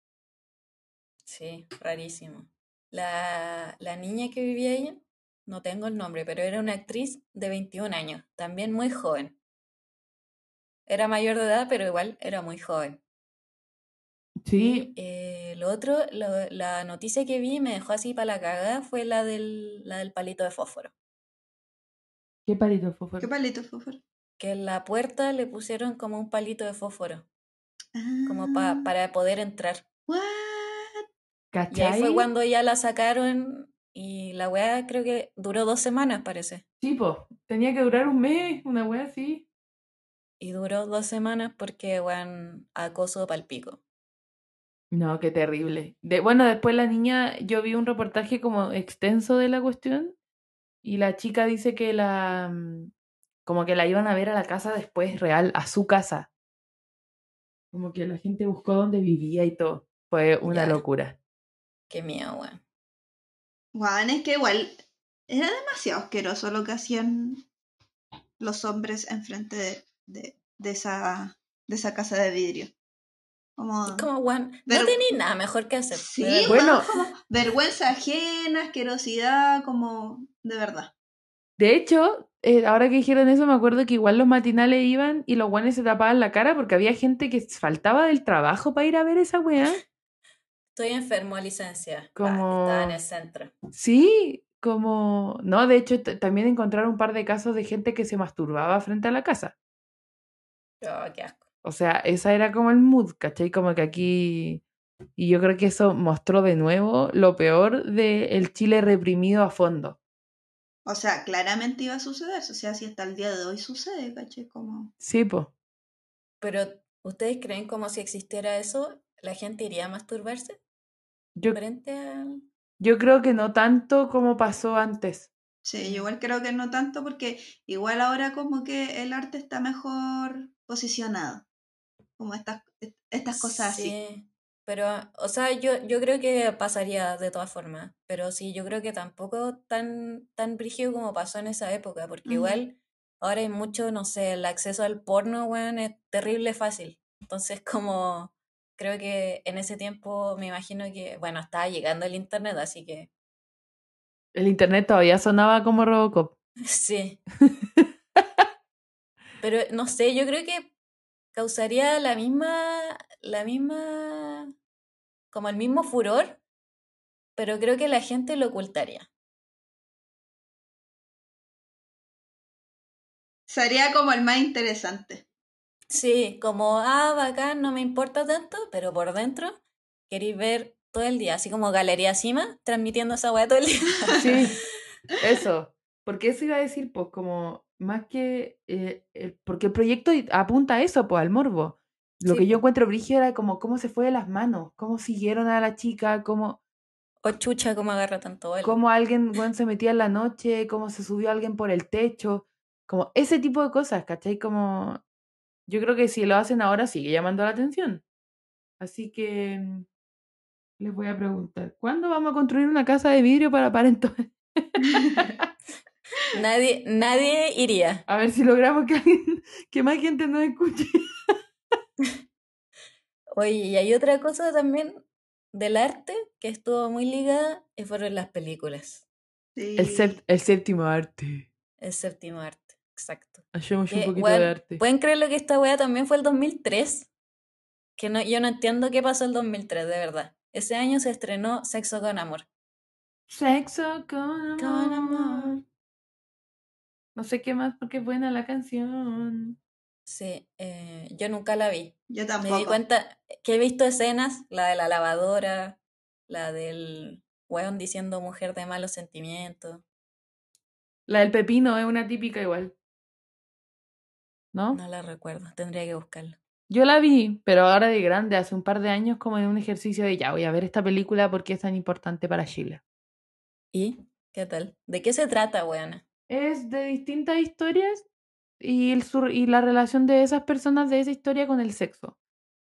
Speaker 2: Sí, rarísimo. La, la niña que vivía ahí, no tengo el nombre, pero era una actriz de 21 años, también muy joven. Era mayor de edad, pero igual era muy joven.
Speaker 1: Sí,
Speaker 2: Eh, lo otro, lo- la noticia que vi me dejó así para la cagada fue la del, la del palito de fósforo.
Speaker 1: ¿qué palito fue?
Speaker 3: ¿Qué palito, fósforo?
Speaker 2: Que en la puerta le pusieron como un palito de fósforo, como pa-
Speaker 3: Ah,
Speaker 2: para poder entrar.
Speaker 3: what?
Speaker 2: Y ahí
Speaker 1: ¿Cachai?
Speaker 2: fue cuando ya la sacaron y la weá creo que duró dos semanas, parece.
Speaker 1: Sí, po, tenía que durar un mes, una wea así.
Speaker 2: Y duró dos semanas porque, weón, acoso palpico.
Speaker 1: No, qué terrible. De, bueno, después la niña, yo vi un reportaje como extenso de la cuestión y la chica dice que la, mm, como que la iban a ver a la casa después real, a su casa. Como que la gente buscó dónde vivía y todo. Fue una
Speaker 2: Ya.
Speaker 1: locura.
Speaker 2: Qué miedo, weón.
Speaker 3: Juan, es que igual era demasiado asqueroso lo que hacían los hombres enfrente de, de, de esa, de esa casa de vidrio. Como,
Speaker 2: weón, no tenía nada mejor que hacer.
Speaker 3: sí.
Speaker 1: Bueno.
Speaker 3: como vergüenza ajena, asquerosidad, como de verdad.
Speaker 1: De hecho, eh, ahora que dijeron eso, me acuerdo que igual los matinales iban y los guanes se tapaban la cara porque había gente que faltaba del trabajo para ir a ver esa weá.
Speaker 2: Estoy enfermo, licencia.
Speaker 1: Como-
Speaker 2: Estaba en el centro.
Speaker 1: Sí, como... No, de hecho, también encontraron un par de casos de gente que se masturbaba frente a la casa.
Speaker 2: Oh, qué asco.
Speaker 1: O sea, esa era como el mood, ¿cachai? Como que aquí... Y yo creo que eso mostró de nuevo lo peor del Chile reprimido a fondo.
Speaker 3: O sea, claramente iba a suceder. O sea, si hasta el día de hoy sucede, ¿caché? Como...
Speaker 1: Sí, po.
Speaker 2: Pero, ¿ustedes creen como si existiera eso, la gente iría a masturbarse
Speaker 1: Yo,
Speaker 2: frente al...
Speaker 1: yo creo que no tanto como pasó antes.
Speaker 3: Sí, yo igual creo que no tanto porque igual ahora como que el arte está mejor posicionado. Como estas, estas cosas así.
Speaker 2: Sí, pero, o sea, yo, yo creo que pasaría de todas formas, pero sí, yo creo que tampoco tan, tan brígido como pasó en esa época, porque igual ahora hay mucho, no sé, el acceso al porno, weón, es terrible fácil. Entonces, como, creo que en ese tiempo me imagino que, bueno, estaba llegando el internet, así que
Speaker 1: El internet todavía sonaba como Robocop.
Speaker 2: sí. Pero no sé, yo creo que causaría la misma, la misma, como el mismo furor, pero creo que la gente lo ocultaría.
Speaker 3: Sería como el más interesante.
Speaker 2: Sí, como, ah, bacán, no me importa tanto, pero por dentro queréis ver todo el día, así como Galería Cima, transmitiendo esa weá todo el día.
Speaker 1: Sí, eso. Porque eso iba a decir, pues, como más que. eh, el- porque el proyecto apunta a eso, pues, al morbo. Lo
Speaker 2: Sí,
Speaker 1: que yo encuentro brígido era como cómo se fue de las manos, cómo siguieron a la chica, cómo,
Speaker 2: O chucha, como agarra tanto vuelo.
Speaker 1: cómo alguien weón, se metía en la noche, cómo se subió alguien por el techo, como ese tipo de cosas, ¿cachai? Como. Yo creo que si lo hacen ahora sigue llamando la atención. Así que. mm, Les voy a preguntar, ¿cuándo vamos a construir una casa de vidrio para parentos?
Speaker 2: Nadie, nadie iría.
Speaker 1: A ver si logramos que, alguien- que más gente nos escuche.
Speaker 2: Oye, y hay otra cosa también del arte que estuvo muy ligada y fueron las películas.
Speaker 3: Sí.
Speaker 1: El, el séptimo arte.
Speaker 2: El séptimo arte, exacto.
Speaker 1: Hacemos un
Speaker 2: Que,
Speaker 1: poquito de arte.
Speaker 2: ¿Pueden creerlo que esta weá también fue el 2003? Que no, yo no entiendo qué pasó el 2003, de verdad. Ese año se estrenó Sexo con Amor.
Speaker 1: Sexo con amor.
Speaker 2: Con amor.
Speaker 1: No sé qué más porque es buena la canción.
Speaker 2: Sí, eh, yo nunca la vi.
Speaker 3: Yo
Speaker 2: Me
Speaker 3: tampoco.
Speaker 2: di cuenta que he visto escenas, la de la lavadora, la del weón diciendo mujer de malos sentimientos.
Speaker 1: La del pepino es una típica igual. ¿No?
Speaker 2: No la recuerdo, tendría que buscarla.
Speaker 1: Yo la vi, pero ahora de grande, hace un par de años, como en un ejercicio de ya voy a ver esta película porque es tan importante para Chile.
Speaker 2: ¿Y qué tal? ¿De qué se trata, weona?
Speaker 1: Es de distintas historias y, el sur- y la relación de esas personas de esa historia con el sexo.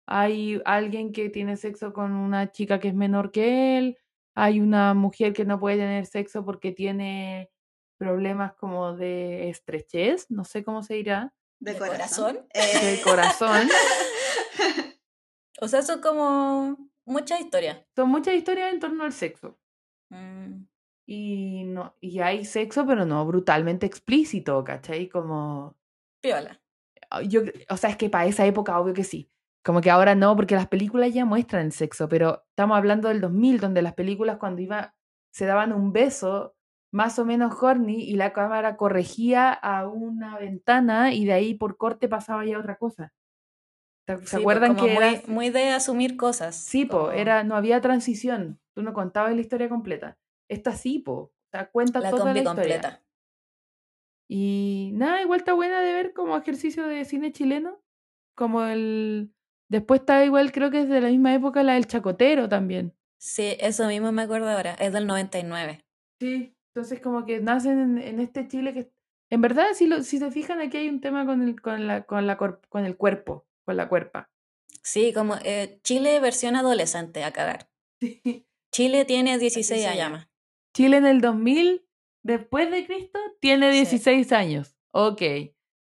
Speaker 1: Hay alguien que tiene sexo con una chica que es menor que él, hay una mujer que no puede tener sexo porque tiene problemas como de estrechez, no sé cómo se dirá,
Speaker 3: De,
Speaker 2: ¿De
Speaker 3: corazón.
Speaker 2: corazón?
Speaker 1: de corazón.
Speaker 2: O sea, son como muchas historias.
Speaker 1: Son muchas historias en torno al sexo.
Speaker 2: Mm,
Speaker 1: Y, no, y hay sexo, pero no brutalmente explícito, ¿cachai? Como
Speaker 2: piola.
Speaker 1: yo, o sea, es que para esa época, obvio que sí. Como que ahora no, porque las películas ya muestran el sexo, pero estamos hablando del 2000, donde las películas cuando iba, se daban un beso más o menos horny y la cámara corregía a una ventana y de ahí por corte pasaba ya otra cosa. ¿Se
Speaker 2: Sí, pues,
Speaker 1: acuerdan que
Speaker 2: muy,
Speaker 1: era...
Speaker 2: muy de asumir cosas.
Speaker 1: Sí, po, era, no había transición. Tú no contabas la historia completa. Esta sí, po. O sea, cuenta
Speaker 2: la
Speaker 1: toda la
Speaker 2: combi
Speaker 1: historia.
Speaker 2: completa.
Speaker 1: Y nada, igual está buena de ver como ejercicio de cine chileno. Como el. Después está igual, creo que es de la misma época la del Chacotero también.
Speaker 2: Sí, eso mismo me acuerdo ahora. Es del 99.
Speaker 1: Sí. Entonces, como que nacen en, en este Chile que. En verdad, si, lo, si se fijan, aquí hay un tema con el, con la, con la, cor- con el cuerpo, con la cuerpa.
Speaker 2: Sí, como eh, Chile versión adolescente a cagar.
Speaker 1: Sí.
Speaker 2: Chile tiene 16
Speaker 1: se
Speaker 2: años.
Speaker 1: Chile en el 2000, después de Cristo, tiene
Speaker 2: Sí.
Speaker 1: 16 años. Ok,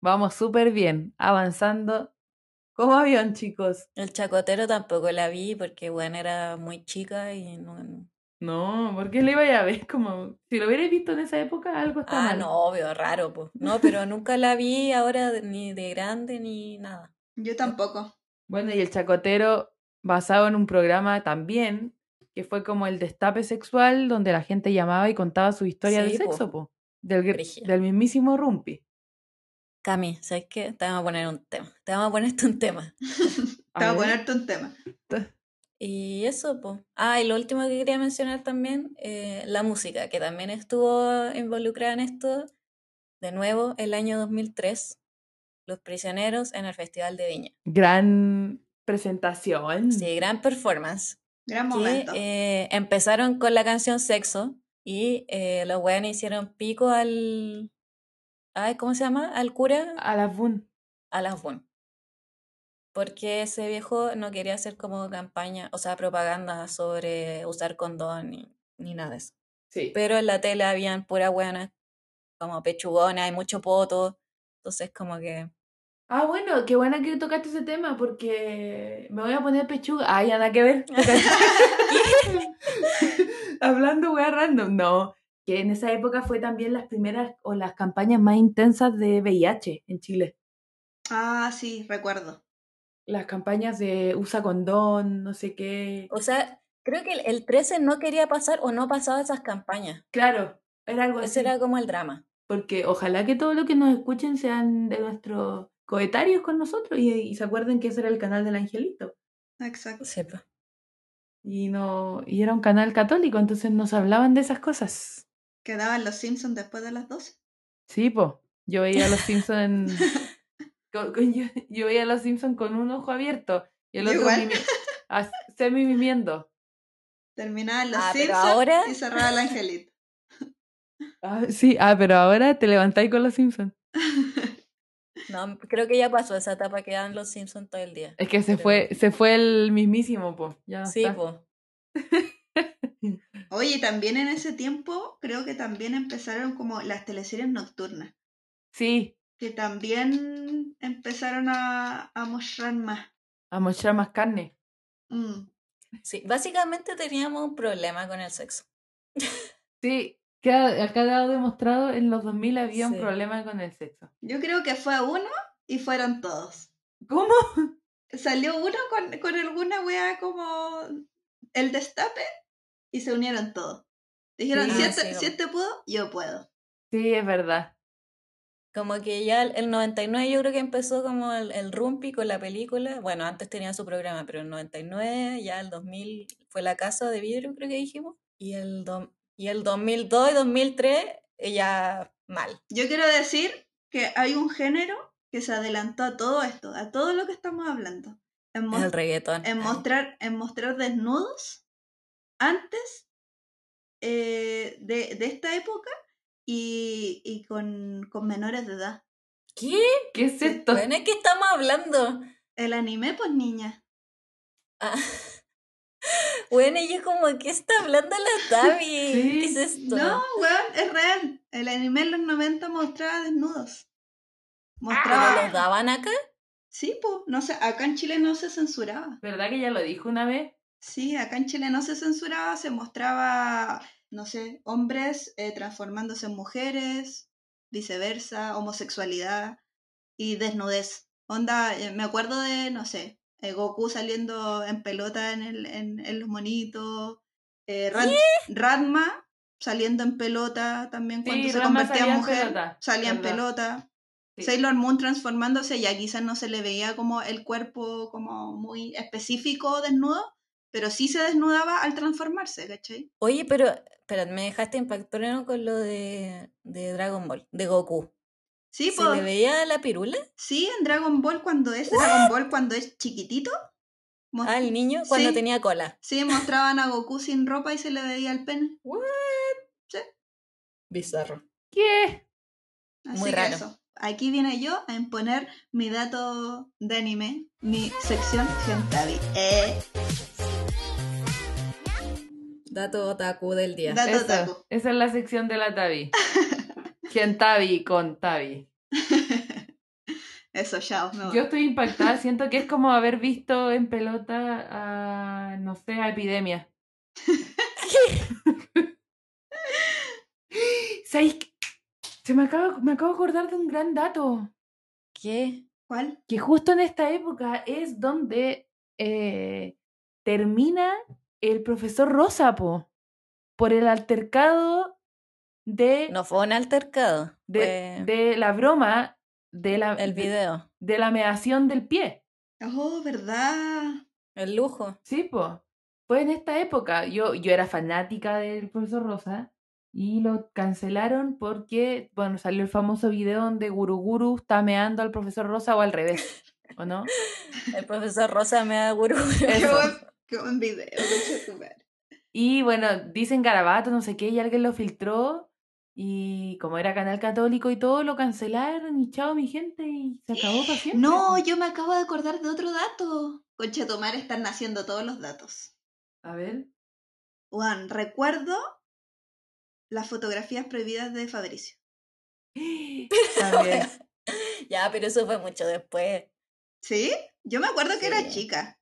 Speaker 1: vamos súper bien, avanzando como avión, chicos.
Speaker 2: El chacotero tampoco la vi porque, bueno, era muy chica y no... no-
Speaker 1: No, ¿por qué le iba a ver? Como, si lo hubierais visto en esa época, algo está
Speaker 2: Ah,
Speaker 1: mal.
Speaker 2: no, obvio, raro, pues. No, pero nunca la vi ahora ni de grande ni nada.
Speaker 3: Yo tampoco.
Speaker 1: Bueno, y el chacotero, basado en un programa también, que fue como el destape sexual, donde la gente llamaba y contaba su historia
Speaker 2: Sí,
Speaker 1: de
Speaker 2: po.
Speaker 1: sexo, po. Del, del mismísimo Rumpi.
Speaker 2: Cami, ¿sabes qué? Te vamos a poner un tema. Te vamos a ponerte un tema.
Speaker 3: Te voy a ponerte un tema.
Speaker 2: Y eso, pues. Ah, y lo último que quería mencionar también, eh, la música, que también estuvo involucrada en esto. De nuevo, el año 2003, Los Prisioneros en el Festival de Viña.
Speaker 1: Gran presentación.
Speaker 2: Sí, gran performance.
Speaker 3: Gran
Speaker 2: que
Speaker 3: momento.
Speaker 2: eh, empezaron con la canción Sexo y eh, los weones hicieron pico al. Ay, ¿Cómo se llama? Al cura,
Speaker 1: A la Bun.
Speaker 2: a las Bun. Porque ese viejo no quería hacer como campaña, o sea, propaganda sobre usar condón ni, ni nada de eso.
Speaker 1: Sí.
Speaker 2: Pero en la tele habían pura buenas, como pechugonas, hay mucho poto. Entonces, como que.
Speaker 1: Ah, bueno, qué buena que tocaste ese tema porque me voy a poner pechuga. Ah, ya nada que ver. Hablando wea random. No, que en esa época fue también las primeras o las campañas más intensas de VIH en Chile.
Speaker 3: Ah, sí, recuerdo.
Speaker 1: Las campañas de usa condón, no sé qué.
Speaker 2: O sea, creo que el, el 13 no quería pasar o no pasaba esas campañas.
Speaker 1: Claro, era algo así.
Speaker 2: Ese era como el drama.
Speaker 1: Porque ojalá que todo lo que nos escuchen sean de nuestros coetarios con nosotros y, y se acuerden que ese era el canal del Angelito.
Speaker 3: Exacto.
Speaker 2: Pues.
Speaker 1: Y no y era un canal católico, entonces nos hablaban de esas cosas.
Speaker 3: Quedaban los Simpsons después de las 12.
Speaker 1: Sí, po. Yo veía a los Simpsons con, con- yo, yo veía a los Simpsons con un ojo abierto y el otro mimi- as- semi mimiendo.
Speaker 3: Terminaban los
Speaker 2: Ah,
Speaker 3: Simpsons
Speaker 2: ahora-
Speaker 3: y cerraba el angelito.
Speaker 1: Ah, sí, ah, pero ahora te levantáis con los Simpsons.
Speaker 2: No, creo que ya pasó esa etapa que dan los Simpsons todo el día.
Speaker 1: Es que se fue, se fue el mismísimo, po. Ya
Speaker 2: Sí,
Speaker 1: está.
Speaker 2: pues.
Speaker 3: Oye, también en ese tiempo creo que también empezaron como las teleseries nocturnas,
Speaker 1: Sí,
Speaker 3: que también empezaron a, a mostrar más.
Speaker 1: a mostrar más carne.
Speaker 3: Mm.
Speaker 2: Sí, básicamente teníamos un problema con el sexo.
Speaker 1: Sí, que ha, ha quedado demostrado en los 2000 había un problema con el sexo.
Speaker 3: Yo creo que fue uno y fueron todos.
Speaker 1: ¿Cómo?
Speaker 3: Salió uno con, con alguna wea como el destape y se unieron todos. Dijeron,
Speaker 1: Sí.
Speaker 3: si,
Speaker 2: Ah,
Speaker 3: este,
Speaker 2: sí,
Speaker 3: si este pudo, yo puedo.
Speaker 1: Sí, es verdad.
Speaker 2: Como que ya el, el 99 yo creo que empezó como el, el Rumpi con la película. Bueno, antes tenía su programa, pero el 99, ya el 2000 fue la casa de vidrio, creo que dijimos. Y el, do- y el 2002 y 2003 eh, ya mal.
Speaker 3: Yo quiero decir que hay un género que se adelantó a todo esto, a todo lo que estamos hablando. En,
Speaker 2: El reggaetón.
Speaker 3: en mostrar, en mostrar desnudos antes eh, de, de esta época y, y con, con menores de edad.
Speaker 2: ¿Qué?
Speaker 1: ¿Qué es esto?
Speaker 2: ¿de qué estamos hablando?
Speaker 3: El anime, pues niña.
Speaker 2: Ah. Bueno, y yo como, ¿qué está hablando la Tavi? ¿Qué es esto?
Speaker 3: No, weón, es real. El anime en los 90 mostraba desnudos.
Speaker 2: ¿Pero
Speaker 3: Mostraba.
Speaker 2: los daban acá?
Speaker 3: Sí, pues, no sé, acá en Chile no se censuraba.
Speaker 1: ¿Verdad que ya lo dijo una vez?
Speaker 3: Sí, acá en Chile no se censuraba, se mostraba, no sé, hombres eh, transformándose en mujeres, viceversa, homosexualidad y desnudez. Onda, eh, me acuerdo de, no sé, eh, Goku saliendo en pelota en, el, en, en los monitos, eh, saliendo en pelota también cuando
Speaker 1: Sí,
Speaker 3: se convertía en mujer,
Speaker 1: pelota,
Speaker 3: salía en pelota.
Speaker 1: Sí.
Speaker 3: Sailor Moon transformándose, ya quizás no se le veía como el cuerpo como muy específico desnudo, pero sí se desnudaba al transformarse, ¿cachai?
Speaker 2: Oye, pero, pero me dejaste impactado con lo de, de Dragon Ball, de Goku.
Speaker 3: Sí,
Speaker 2: ¿Se
Speaker 3: pues,
Speaker 2: le veía la pirula
Speaker 3: sí, en Dragon Ball cuando es Dragon Ball cuando es chiquitito. mos-
Speaker 2: al niño cuando
Speaker 3: Sí.
Speaker 2: tenía cola?
Speaker 3: Sí, mostraban a Goku sin ropa y se le veía el pene.
Speaker 2: Bizarro.
Speaker 1: ¿Qué?
Speaker 3: Así
Speaker 2: Muy
Speaker 3: que
Speaker 2: raro.
Speaker 3: eso. Aquí viene yo a imponer mi dato de anime, mi sección Gentavi. Eh,
Speaker 2: Dato otaku del día.
Speaker 3: Dato
Speaker 1: Eso,
Speaker 3: otaku.
Speaker 1: esa es la sección de la Tabi. Tabi con Tabi.
Speaker 3: Eso, chao. me voy.
Speaker 1: Yo estoy impactada, siento que es como haber visto en pelota a, no sé, a Epidemia. Se me acaba, me acabo de acordar de un gran dato.
Speaker 2: ¿Qué?
Speaker 3: ¿Cuál?
Speaker 1: Que justo en esta época es donde eh, termina el profesor Rosa, po, por el altercado de,
Speaker 2: No fue un altercado.
Speaker 1: de,
Speaker 2: fue
Speaker 1: de la broma de la,
Speaker 2: el
Speaker 1: de-
Speaker 2: video.
Speaker 1: de la meación del pie.
Speaker 3: Oh, ¿verdad?
Speaker 2: El lujo.
Speaker 1: Sí, pues. Fue en esta época. Yo, yo era fanática del profesor Rosa y lo cancelaron porque, bueno, salió el famoso video donde Guru Guru está meando al profesor Rosa o al revés, ¿o no?
Speaker 2: El profesor Rosa me da gurú.
Speaker 3: Qué buen, qué buen video.
Speaker 1: Y bueno, dicen garabato, no sé qué, y alguien lo filtró y como era canal católico y todo, lo cancelaron y chao mi gente y se acabó para siempre.
Speaker 3: No, yo me acabo de acordar de otro dato. Concha tu madre, están naciendo todos los datos.
Speaker 1: A ver.
Speaker 3: Juan, recuerdo las fotografías prohibidas de Fabricio.
Speaker 2: Ya, pero eso fue mucho después.
Speaker 3: ¿Sí? Yo me acuerdo que era chica.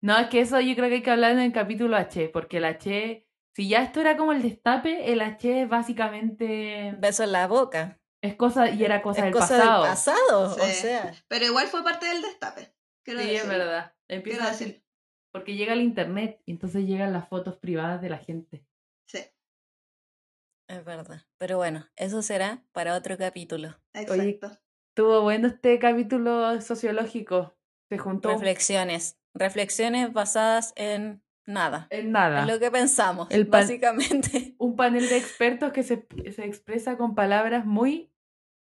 Speaker 1: No, es que eso yo creo que hay que hablar en el capítulo H, porque el H, si ya esto era como el destape, el H es básicamente
Speaker 2: Beso en la boca.
Speaker 1: es cosa y era cosa
Speaker 2: es
Speaker 1: del
Speaker 2: cosa
Speaker 1: pasado.
Speaker 2: del pasado.
Speaker 3: Sí.
Speaker 2: O sea,
Speaker 3: Pero igual fue parte del destape. Quiero
Speaker 1: Sí, es verdad. Empieza
Speaker 3: Quiero
Speaker 1: así,
Speaker 3: decir.
Speaker 1: porque llega el internet y entonces llegan las fotos privadas de la gente.
Speaker 3: Sí,
Speaker 2: es verdad. Pero bueno, eso será para otro capítulo.
Speaker 3: exacto.
Speaker 1: Estuvo bueno este capítulo sociológico. Se juntó
Speaker 2: Reflexiones. Reflexiones basadas en nada.
Speaker 1: en nada.
Speaker 2: En lo que pensamos,
Speaker 1: El
Speaker 2: básicamente.
Speaker 1: Un panel de expertos que se, se expresa con palabras muy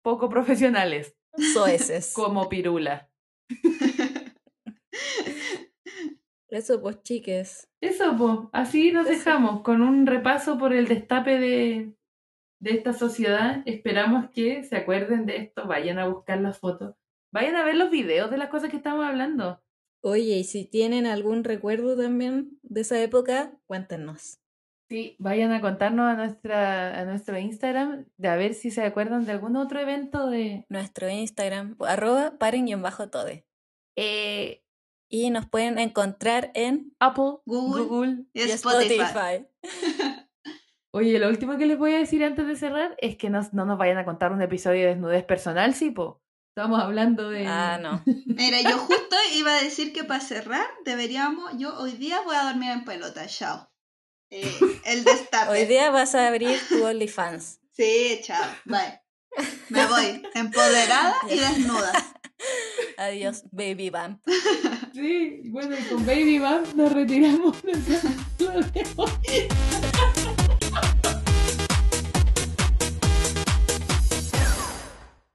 Speaker 1: poco profesionales,
Speaker 2: Soeces.
Speaker 1: como pirula.
Speaker 2: Eso, pues, chiques.
Speaker 1: Eso, pues, así nos
Speaker 2: Eso.
Speaker 1: dejamos, con un repaso por el destape de, de esta sociedad. Esperamos que se acuerden de esto, vayan a buscar las fotos, vayan a ver los videos de las cosas que estamos hablando.
Speaker 2: Oye, y si tienen algún recuerdo también de esa época, cuéntenos.
Speaker 1: Sí, vayan a contarnos a, nuestra, a nuestro Instagram de a ver si se acuerdan de algún otro evento de...
Speaker 2: Nuestro Instagram, arroba paren-tode.
Speaker 1: eh,
Speaker 2: Y nos pueden encontrar en
Speaker 1: Apple,
Speaker 3: Google.
Speaker 1: Google.
Speaker 3: Y
Speaker 2: y
Speaker 3: Spotify.
Speaker 2: Spotify.
Speaker 1: Oye, lo último que les voy a decir antes de cerrar es que nos- no nos vayan a contar un episodio de desnudez personal, sí, po. Estamos hablando de...
Speaker 2: Ah, no.
Speaker 3: Mira, yo justo iba a decir que para cerrar deberíamos, yo hoy día voy a dormir en pelota, chao. Eh, el destape.
Speaker 2: Hoy día vas a abrir tu OnlyFans.
Speaker 3: Sí, chao, bye. Me voy, empoderada y desnuda.
Speaker 2: Adiós, baby vamp.
Speaker 1: Sí, bueno, y con Baby Bam nos retiramos. Vemos.